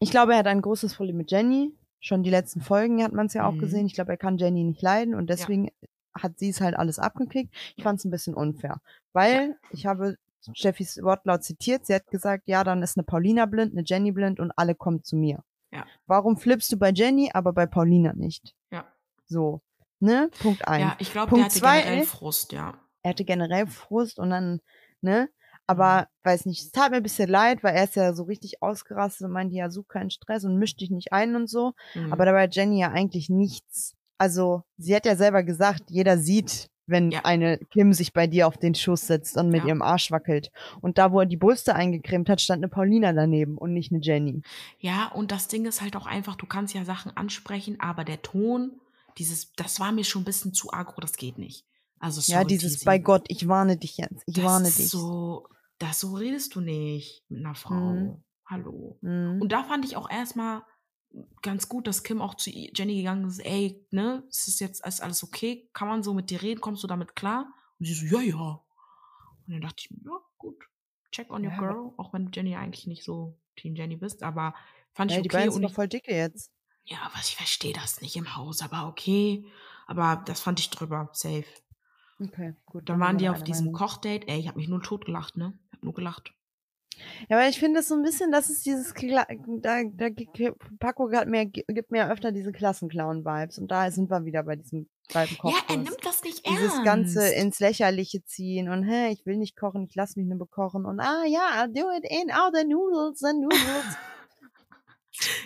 Ich glaube, er hat ein großes Problem mit Jenny. Schon die letzten Folgen hat man es ja auch Mhm. gesehen. Ich glaube, er kann Jenny nicht leiden und deswegen hat sie es halt alles abgekriegt. Ich fand es ein bisschen unfair, weil ich habe Steffis Wortlaut zitiert. Sie hat gesagt, ja, dann ist eine Paulina blind, eine Jenny blind und alle kommen zu mir. Ja. Warum flippst du bei Jenny, aber bei Paulina nicht? Ja. So, ne? Punkt eins. Ja, ich glaube, der hatte zwei generell Frust, ja. er hatte generell Frust und dann, ne? Aber weiß nicht, es tat mir ein bisschen leid, weil er ist ja so richtig ausgerastet und meinte, ja, such keinen Stress und misch dich nicht ein und so. Mhm. Aber dabei hat Jenny ja eigentlich nichts. Also, sie hat ja selber gesagt, jeder sieht, wenn Ja. eine Kim sich bei dir auf den Schoß setzt und mit Ja. ihrem Arsch wackelt. Und da, wo er die Brüste eingecremt hat, stand eine Paulina daneben und nicht eine Jenny. Ja, und das Ding ist halt auch einfach, du kannst ja Sachen ansprechen, aber der Ton, dieses, das war mir schon ein bisschen zu agro, das geht nicht. Also ja, sorry, dieses Tizi. bei Gott, ich warne dich jetzt. Ich das warne dich. So, das so redest du nicht mit einer Frau. Mhm. Hallo. Mhm. Und da fand ich auch erstmal ganz gut, dass Kim auch zu Jenny gegangen ist, ey, ne, ist es jetzt ist alles okay? Kann man so mit dir reden? Kommst du damit klar? Und sie so, ja, ja. Und dann dachte ich ja, gut. Check on your Ja, girl, auch wenn Jenny eigentlich nicht so Team Jenny bist, aber fand ja, ich die okay. beiden Und sind ich, doch voll dicke jetzt. ja, was ich verstehe das nicht im Haus, aber okay. Aber das fand ich drüber, safe. Okay, gut. Dann sind waren die auf diesem. Kochdate. Ey, ich habe mich nur totgelacht, ne? Ich hab nur gelacht. Ja, aber ich finde es so ein bisschen, das ist dieses, Kla da, da Paco hat mir, gibt mir öfter diese Klassenclown-Vibes und da sind wir wieder bei diesem beim Ja, er nimmt das nicht Dieses ernst. ganze ins Lächerliche ziehen und hä, ich will nicht kochen, ich lass mich nur bekochen und ah ja, I'll do it in all the noodles, the noodles.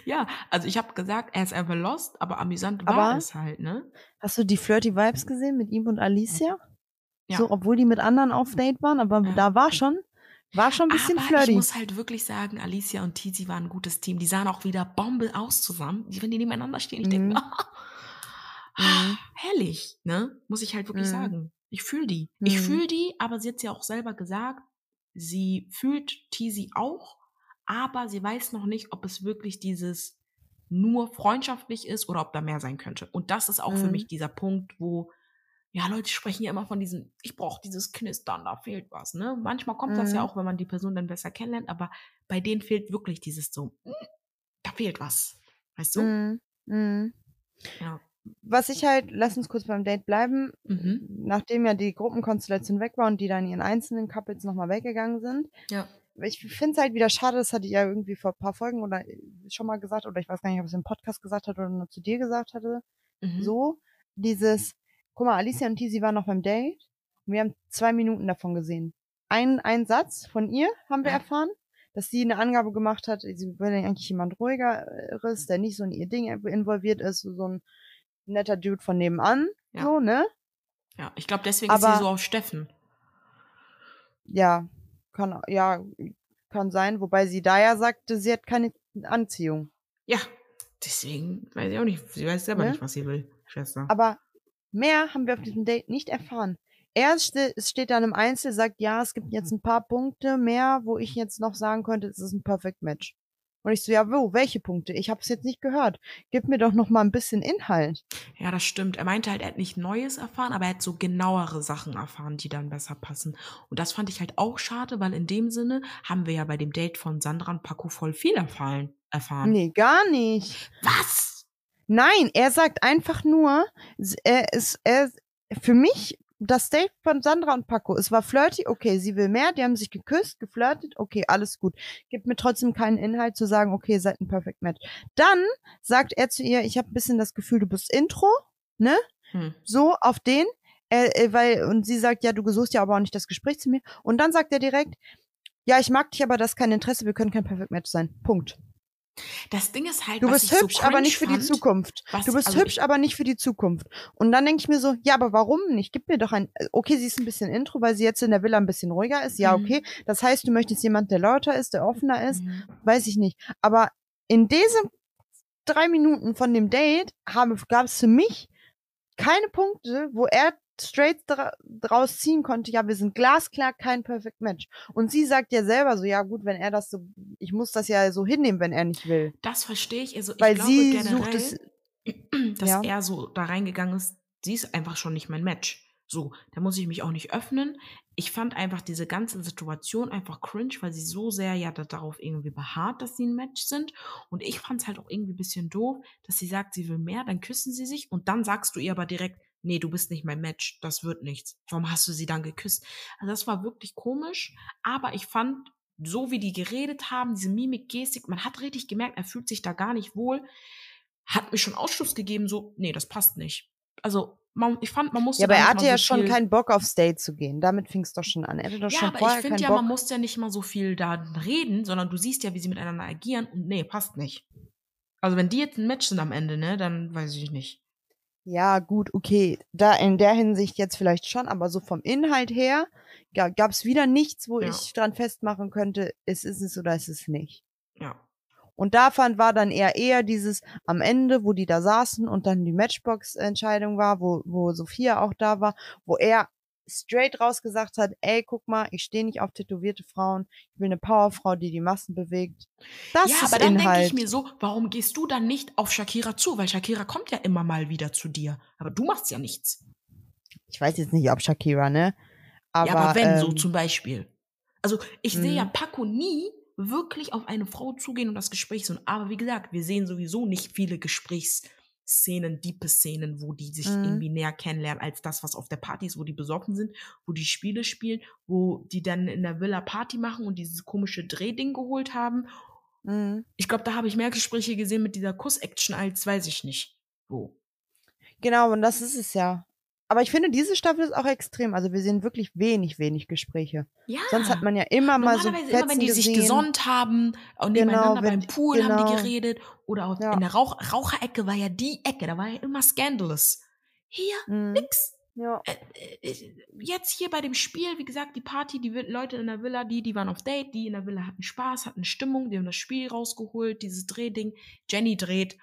Ja, also ich habe gesagt, er ist einfach lost, aber amüsant war Aber- es halt, ne? Hast du die Flirty Vibes gesehen mit ihm und Alicia? Ja. So, obwohl die mit anderen auf Date waren, aber Ja. da war schon, war schon ein bisschen aber flirty. ich muss halt wirklich sagen, Alicia und Tizi waren ein gutes Team. Die sahen auch wieder Bombe aus zusammen. Wenn die nebeneinander stehen, ich denke Mhm. mir, Mhm. herrlich, ne? Muss ich halt wirklich Mhm. sagen. Ich fühle die. Ich Mhm. fühle die, aber sie hat ja auch selber gesagt, sie fühlt Tizi auch, aber sie weiß noch nicht, ob es wirklich dieses nur freundschaftlich ist oder ob da mehr sein könnte. Und das ist auch für Mhm. mich dieser Punkt, wo ja, Leute sprechen ja immer von diesem, ich brauche dieses Knistern, da fehlt was, ne? Manchmal kommt das ja Mhm. auch, wenn man die Person dann besser kennenlernt, aber bei denen fehlt wirklich dieses so, "Mm, da fehlt was. Weißt du? Mhm. Mhm. Ja. Was ich halt, lass uns kurz beim Date bleiben, Mhm. nachdem ja die Gruppenkonstellation weg war und die dann ihren einzelnen Couples nochmal weggegangen sind. Ja. Ich finde es halt wieder schade, das hatte ich ja irgendwie vor ein paar Folgen oder schon mal gesagt, oder ich weiß gar nicht, ob es im Podcast gesagt hat oder nur zu dir gesagt hatte. Mhm. So, dieses, guck mal, Alicia und Tizi waren noch beim Date und wir haben zwei Minuten davon gesehen. Ein, ein Satz von ihr haben wir Ja. erfahren, dass sie eine Angabe gemacht hat, sie will eigentlich jemand ruhigeres, der nicht so in ihr Ding involviert ist, so ein netter Dude von nebenan, Ja. so, ne? Ja, ich glaube, deswegen ist Aber- sie so auf Steffen. Ja, kann, ja, kann sein, wobei sie da ja sagte, sie hat keine Anziehung. Ja, deswegen weiß ich auch nicht. Sie weiß selber Ne? nicht, was sie will, Schwester. Aber mehr haben wir auf diesem Date nicht erfahren. Er steht dann im Einzel, sagt, ja, es gibt jetzt ein paar Punkte mehr, wo ich jetzt noch sagen könnte, es ist ein Perfect Match. Und ich so, ja, wo, welche Punkte? Ich habe es jetzt nicht gehört. Gib mir doch noch mal ein bisschen Inhalt. Ja, das stimmt. Er meinte halt, er hat nicht Neues erfahren, aber er hat so genauere Sachen erfahren, die dann besser passen. Und das fand ich halt auch schade, weil in dem Sinne haben wir ja bei dem Date von Sandra und Paco voll viel erfahren. erfahren. Nee, gar nicht. Was? Nein, er sagt einfach nur, er ist, er, für mich, das Date von Sandra und Paco, es war flirty, okay, sie will mehr, die haben sich geküsst, geflirtet, okay, alles gut. Gibt mir trotzdem keinen Inhalt zu sagen, okay, ihr seid ein Perfect Match. Dann sagt er zu ihr, ich habe ein bisschen das Gefühl, du bist Intro, ne? Hm. So, auf den, äh, äh, weil, und sie sagt, ja, du suchst ja aber auch nicht das Gespräch zu mir. Und dann sagt er direkt, ja, ich mag dich, aber das ist kein Interesse, wir können kein Perfect Match sein. Punkt. Das Ding ist halt, Du bist hübsch, so aber nicht für die fand, Zukunft. was- Du bist also hübsch, aber nicht für die Zukunft. Und dann denke ich mir so, ja, aber warum nicht? Gib mir doch ein, äh, okay, sie ist ein bisschen intro, weil sie jetzt in der Villa ein bisschen ruhiger ist. Ja, Mhm. okay. Das heißt, du möchtest jemand, der lauter ist, der offener ist. Mhm. Weiß ich nicht. Aber in diesen drei Minuten von dem Date gab es für mich keine Punkte, wo er straight dra draus ziehen konnte, ja, wir sind glasklar kein Perfect Match. Und sie sagt ja selber so, ja gut, wenn er das so, ich muss das ja so hinnehmen, wenn er nicht will. Das verstehe ich. Also, ich Weil glaube sie generell, sucht es, dass Ja. er so da reingegangen ist, sie ist einfach schon nicht mein Match. So, da muss ich mich auch nicht öffnen. Ich fand einfach diese ganze Situation einfach cringe, weil sie so sehr ja da- darauf irgendwie beharrt, dass sie ein Match sind. Und ich fand es halt auch irgendwie ein bisschen doof, dass sie sagt, sie will mehr, dann küssen sie sich und dann sagst du ihr aber direkt, nee, du bist nicht mein Match, das wird nichts. Warum hast du sie dann geküsst? Also das war wirklich komisch, aber ich fand, so wie die geredet haben, diese Mimik, Gestik, man hat richtig gemerkt, er fühlt sich da gar nicht wohl hat mir schon Ausschluss gegeben, so, nee, das passt nicht. Also, man, ich fand, man musste Ja, aber er hatte ja so schon keinen Bock aufs Date zu gehen. Damit fing es doch schon an. Er hatte doch Ja, schon aber vorher ich finde ja, Bock. man muss ja nicht mal so viel da reden, sondern du siehst ja, wie sie miteinander agieren und nee, passt nicht. Also, wenn die jetzt ein Match sind am Ende, ne, dann weiß ich nicht. Ja, gut, okay. Da in der Hinsicht jetzt vielleicht schon, aber so vom Inhalt her gab es wieder nichts, wo Ja. ich dran festmachen könnte, es ist es oder es ist nicht. Ja. Und da fand war dann eher eher dieses am Ende, wo die da saßen und dann die Matchbox-Entscheidung war, wo, wo Sophia auch da war, wo er straight rausgesagt hat, ey, guck mal, ich stehe nicht auf tätowierte Frauen, ich will eine Powerfrau, die die Massen bewegt. Das ja, ist aber dann denke ich mir so, warum gehst du dann nicht auf Shakira zu? Weil Shakira kommt ja immer mal wieder zu dir. Aber du machst ja nichts. ich weiß jetzt nicht, ob Shakira, ne? Aber, ja, aber wenn so ähm, zum Beispiel. Also ich sehe ja Mhm. Paco nie wirklich auf eine Frau zugehen und das Gespräch so. Aber wie gesagt, wir sehen sowieso nicht viele Gesprächsszenen, diepe Szenen, wo die sich Mhm. irgendwie näher kennenlernen, als das, was auf der Party ist, wo die besoffen sind, wo die Spiele spielen, wo die dann in der Villa Party machen und dieses komische Drehding geholt haben. mh. Ich glaube, da habe ich mehr Gespräche gesehen mit dieser Kuss-Action als weiß ich nicht. Wo. Genau, und das ist es ja. Aber ich finde, diese Staffel ist auch extrem. Also wir sehen wirklich wenig, wenig Gespräche. Ja. Sonst hat man ja immer mal so Normalerweise immer, wenn Fetzen die sich gesehen. gesonnt haben und Genau, nebeneinander wenn beim Pool haben die genau. geredet oder auch Ja. in der Rauch Raucherecke war ja die Ecke, da war ja immer scandalous. Hier Mhm. nix. Ja. Äh, äh, jetzt hier bei dem Spiel, wie gesagt, die Party, die Leute in der Villa, die, die waren auf Date, die in der Villa hatten Spaß, hatten Stimmung, die haben das Spiel rausgeholt, dieses Drehding. Jenny dreht.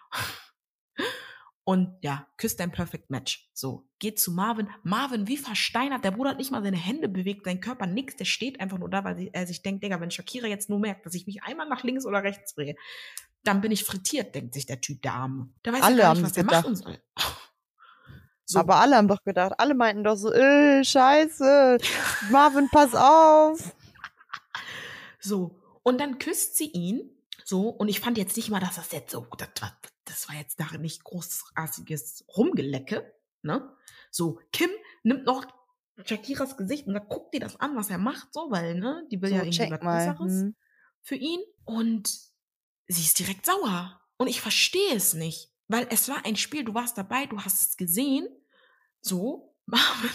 Und ja, küsst ein Perfect Match. So, geht zu Marvin. Marvin, wie versteinert, der Bruder hat nicht mal seine Hände bewegt, sein Körper nix, der steht einfach nur da, weil er sich denkt, Digga, wenn Shakira jetzt nur merkt, dass ich mich einmal nach links oder rechts drehe, dann bin ich frittiert, denkt sich der Typ, der Arme. Der weiß Alle ja gar haben nicht, was er machen soll. So. Aber alle haben doch gedacht, alle meinten doch so, äh, scheiße, Marvin, pass auf. So. Und dann küsst sie ihn. So. Und ich fand jetzt nicht mal, dass das jetzt so, das war, das war jetzt da nicht großartiges Rumgelecke. Ne? So. Kim nimmt noch Shakiras Gesicht und da guckt die das an, was er macht, so, weil, ne, die will So, ja irgendwie was. Besseres Hm. für ihn. Und sie ist direkt sauer. Und ich verstehe es nicht. Weil es war ein Spiel, du warst dabei, du hast es gesehen. So, Marvin,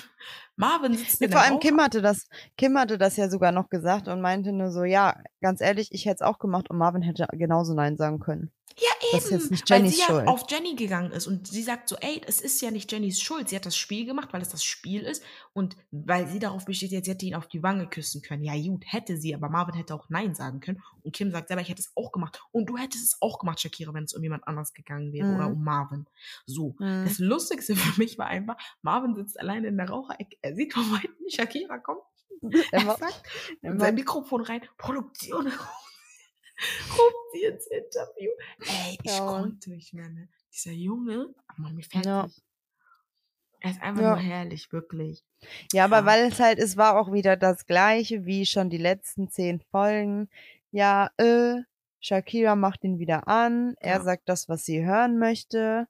Marvin sitzt vor allem Kim hatte das, Kim hatte das ja sogar noch gesagt und meinte nur so, ja, ganz ehrlich, ich hätte es auch gemacht und Marvin hätte genauso Nein sagen können. Ja, eben. Das ist jetzt nicht weil Jennys sie ja Schuld. auf Jenny gegangen ist und sie sagt so, ey, es ist ja nicht Jennys Schuld. Sie hat das Spiel gemacht, weil es das Spiel ist und weil sie darauf besteht, jetzt sie hätte ihn auf die Wange küssen können. Ja, gut, hätte sie, aber Marvin hätte auch Nein sagen können. Und Kim sagt selber, ich hätte es auch gemacht. Und du hättest es auch gemacht, Shakira, wenn es um jemand anders gegangen wäre oder Mhm. um Marvin. So. Mhm. Das Lustigste für mich war einfach, Marvin sitzt alleine in der Raucherecke. Er sieht von weitem, Shakira kommt. Er Immer- sagt in sein Mikrofon rein, Produktion, ruft sie ins Interview. Ey, ich Ja, konnte nicht mehr, ne? Dieser Junge, ach man, mir fertig. Ja. Er ist einfach Ja. nur herrlich, wirklich. Ja, aber Ja. weil es halt, es war auch wieder das gleiche wie schon die letzten zehn Folgen. Ja, äh, Shakira macht ihn wieder an, er sagt das, was sie hören möchte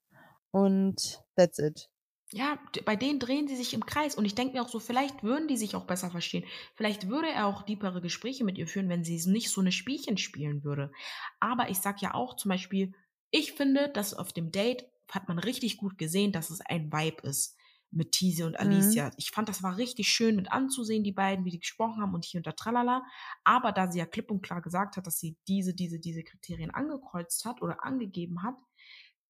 und that's it. Ja, bei denen drehen sie sich im Kreis und ich denke mir auch so, vielleicht würden die sich auch besser verstehen. Vielleicht würde er auch tiefere Gespräche mit ihr führen, wenn sie nicht so eine Spielchen spielen würde. Aber ich sag ja auch zum Beispiel, ich finde, dass auf dem Date hat man richtig gut gesehen, dass es ein Vibe ist mit Tease und Alicia. Ich fand, das war richtig schön mit anzusehen, die beiden, wie die gesprochen haben und hier und da tralala. Aber da sie ja klipp und klar gesagt hat, dass sie diese, diese, diese Kriterien angekreuzt hat oder angegeben hat,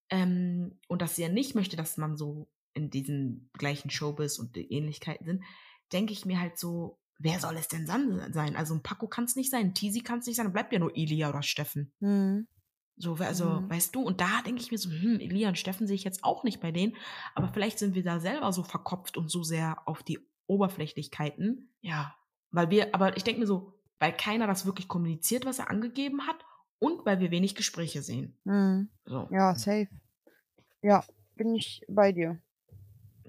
ähm, und dass sie ja nicht möchte, dass man so in diesen gleichen Showbiz und Ähnlichkeiten sind, denke ich mir halt so, wer soll es denn dann sein? Also ein Paco kann es nicht sein, ein Teasy kann es nicht sein, dann bleibt ja nur Elia oder Steffen. Hm. So, also, Mhm. weißt du, und da denke ich mir so, hm, Elia und Steffen sehe ich jetzt auch nicht bei denen, aber vielleicht sind wir da selber so verkopft und so sehr auf die Oberflächlichkeiten. Ja, weil wir, aber ich denke mir so, weil keiner das wirklich kommuniziert, was er angegeben hat und weil wir wenig Gespräche sehen. Hm. So. Ja, safe. Ja, bin ich bei dir.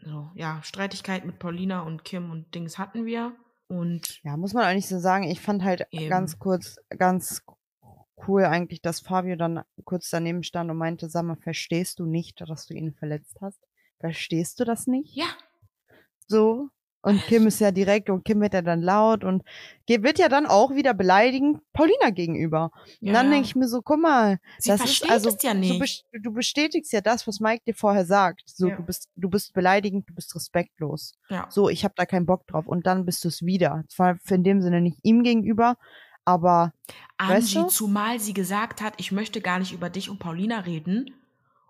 So, ja, Streitigkeit mit Paulina und Kim und Dings hatten wir. Und Ja, muss man eigentlich so sagen. Ich fand halt Eben. ganz kurz, ganz cool eigentlich, dass Fabio dann kurz daneben stand und meinte, sag mal, verstehst du nicht, dass du ihn verletzt hast? Verstehst du das nicht? ja, So. Und Kim ist ja direkt und Kim wird ja dann laut und wird ja dann auch wieder beleidigend Paulina gegenüber. ja Und dann denke ich mir so, guck mal, sie das ist also, ja du, nicht. du bestätigst ja das, was Mike dir vorher sagt. So, Ja. du bist, du bist beleidigend, du bist respektlos. ja. So, ich habe da keinen Bock drauf. Und dann bist du es wieder. Zwar in dem Sinne nicht ihm gegenüber, aber weißt Angie, du? zumal sie gesagt hat, ich möchte gar nicht über dich und Paulina reden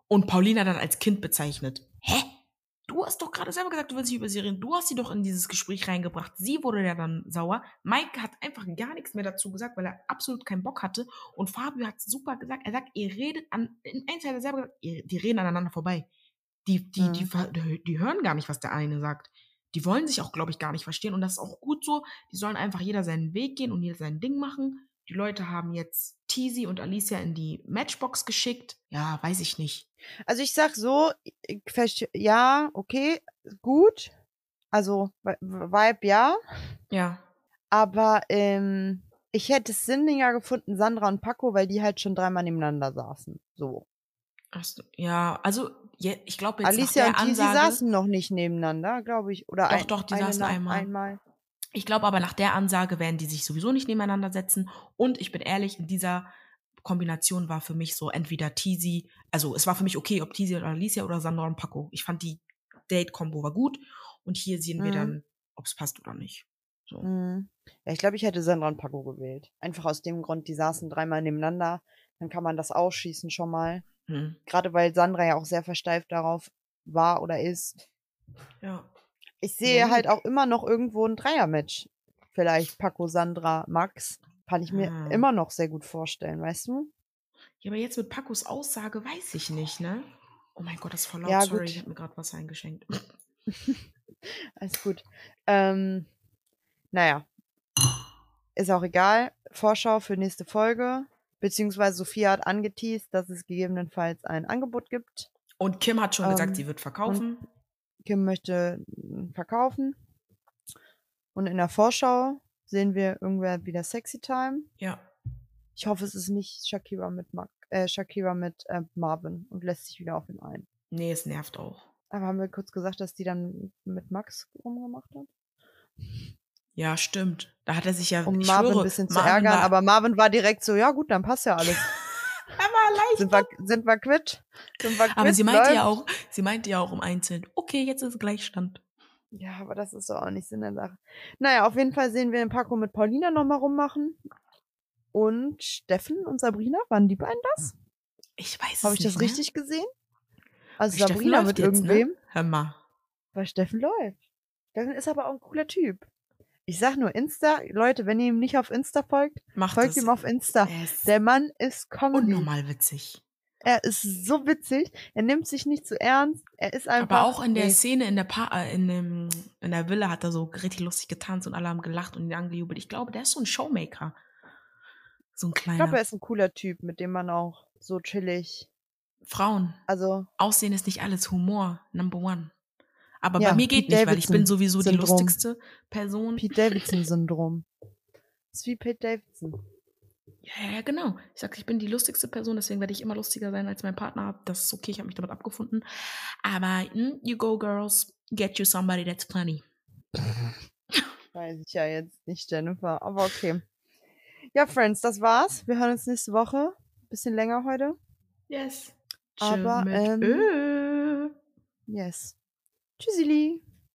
und Paulina dann als Kind bezeichnet. Hä? Du hast doch gerade selber gesagt, du willst nicht über sie reden. Du hast sie doch in dieses Gespräch reingebracht. Sie wurde ja dann sauer. Mike hat einfach gar nichts mehr dazu gesagt, weil er absolut keinen Bock hatte. Und Fabio hat super gesagt. Er sagt, ihr redet an, in eins hat er selber gesagt, ihr, die reden aneinander vorbei. Die, die, Mhm. die, die hören gar nicht, was der eine sagt. Die wollen sich auch, glaube ich, gar nicht verstehen. Und das ist auch gut so. Die sollen einfach jeder seinen Weg gehen und jeder sein Ding machen. Die Leute haben jetzt Teasy und Alicia in die Matchbox geschickt. Ja, weiß ich nicht. Also ich sag so, ja, okay, gut. Also Vi- Vibe ja, Ja. aber ähm, ich hätte es sinniger gefunden, Sandra und Paco, weil die halt schon dreimal nebeneinander saßen. So. Ach so, ja, also je, ich glaube jetzt Alicia nach und der Tisi Ansage. saßen noch nicht nebeneinander, glaube ich. Oder Doch, ein, doch, die saßen nach- einmal. einmal. Ich glaube aber nach der Ansage werden die sich sowieso nicht nebeneinander setzen. Und ich bin ehrlich, in dieser Kombination war für mich so entweder Teasy, also es war für mich okay, ob Teasy oder Alicia oder Sandra und Paco. Ich fand die Date-Kombo war gut. Und hier sehen wir Mhm. dann, ob es passt oder nicht. So. Mhm. Ja, ich glaube, ich hätte Sandra und Paco gewählt. Einfach aus dem Grund, die saßen dreimal nebeneinander. Dann kann man das ausschießen schon mal. Hm. Gerade weil Sandra ja auch sehr versteift darauf war oder ist. Ja. Ich sehe halt auch immer noch irgendwo ein Dreier-Match. Vielleicht Paco, Sandra, Max. Kann ich mir Ah. immer noch sehr gut vorstellen, weißt du? Ja, aber jetzt mit Pacos Aussage weiß ich nicht, ne? Oh mein Gott, das ist voll laut. Ja, Sorry, gut. ich habe mir gerade was eingeschenkt. Alles gut. Ähm, naja. Ist auch egal. Vorschau für nächste Folge. Beziehungsweise Sophia hat angeteased, dass es gegebenenfalls ein Angebot gibt. Und Kim hat schon gesagt, Ähm, sie wird verkaufen. Kim möchte mm, verkaufen. Und in der Vorschau sehen wir irgendwer wieder Sexy Time. Ja. Ich hoffe, es ist nicht Shakira mit, Mark, äh, Shakira mit äh, Marvin und lässt sich wieder auf ihn ein. Nee, es nervt auch. Aber haben wir kurz gesagt, dass die dann mit Max rumgemacht hat? Ja, stimmt. Da hat er sich ja. Um ich Marvin schwöre, ein bisschen zu Marvin ärgern, war, aber Marvin war direkt so, ja gut, dann passt ja alles. er leicht. Sind wir, sind wir quitt? Sind wir quitt? Aber sie meinte ja auch, sie meinte ja auch im Einzelnen, okay, jetzt ist Gleichstand. Ja, aber das ist doch auch nicht Sinn der Sache. Naja, auf jeden Fall sehen wir den Paco mit Paulina nochmal rummachen. Und Steffen und Sabrina, waren die beiden das? Ich weiß Habe ich nicht das mehr. richtig gesehen? Also Steffen Sabrina mit jetzt, ne? irgendwem? Hör mal. Weil Steffen läuft. Steffen ist aber auch ein cooler Typ. Ich sag nur Insta, Leute, wenn ihr ihm nicht auf Insta folgt, Macht folgt ihm auf Insta. Er Der Mann ist Comedy. unnormal witzig. Er ist so witzig. Er nimmt sich nicht zu ernst. Er ist einfach. Aber auch in der. Szene in der, pa äh, in, dem, in der Villa hat er so richtig lustig getanzt und alle haben gelacht und ihn angejubelt. Ich glaube, der ist so ein Showmaker. So ein Ich kleiner. glaube, er ist ein cooler Typ, mit dem man auch so chillig. Frauen. Also, Aussehen ist nicht alles. Humor. Number one. Aber Ja, bei mir geht Pete nicht, weil ich bin Davidson sowieso die Syndrom. lustigste Person. Pete Davidson-Syndrom. Ist wie Pete Davidson. Ja, ja, genau. Ich sag, ich bin die lustigste Person, deswegen werde ich immer lustiger sein als mein Partner. Das ist okay, ich habe mich damit abgefunden. Aber mm, you go, girls. Get you somebody that's funny. Weiß ich ja jetzt nicht, Jennifer. Aber okay. Ja, Friends, das war's. Wir hören uns nächste Woche. Bisschen länger heute. Yes. Aber, ähm, Ö. Yes. Tschüssili.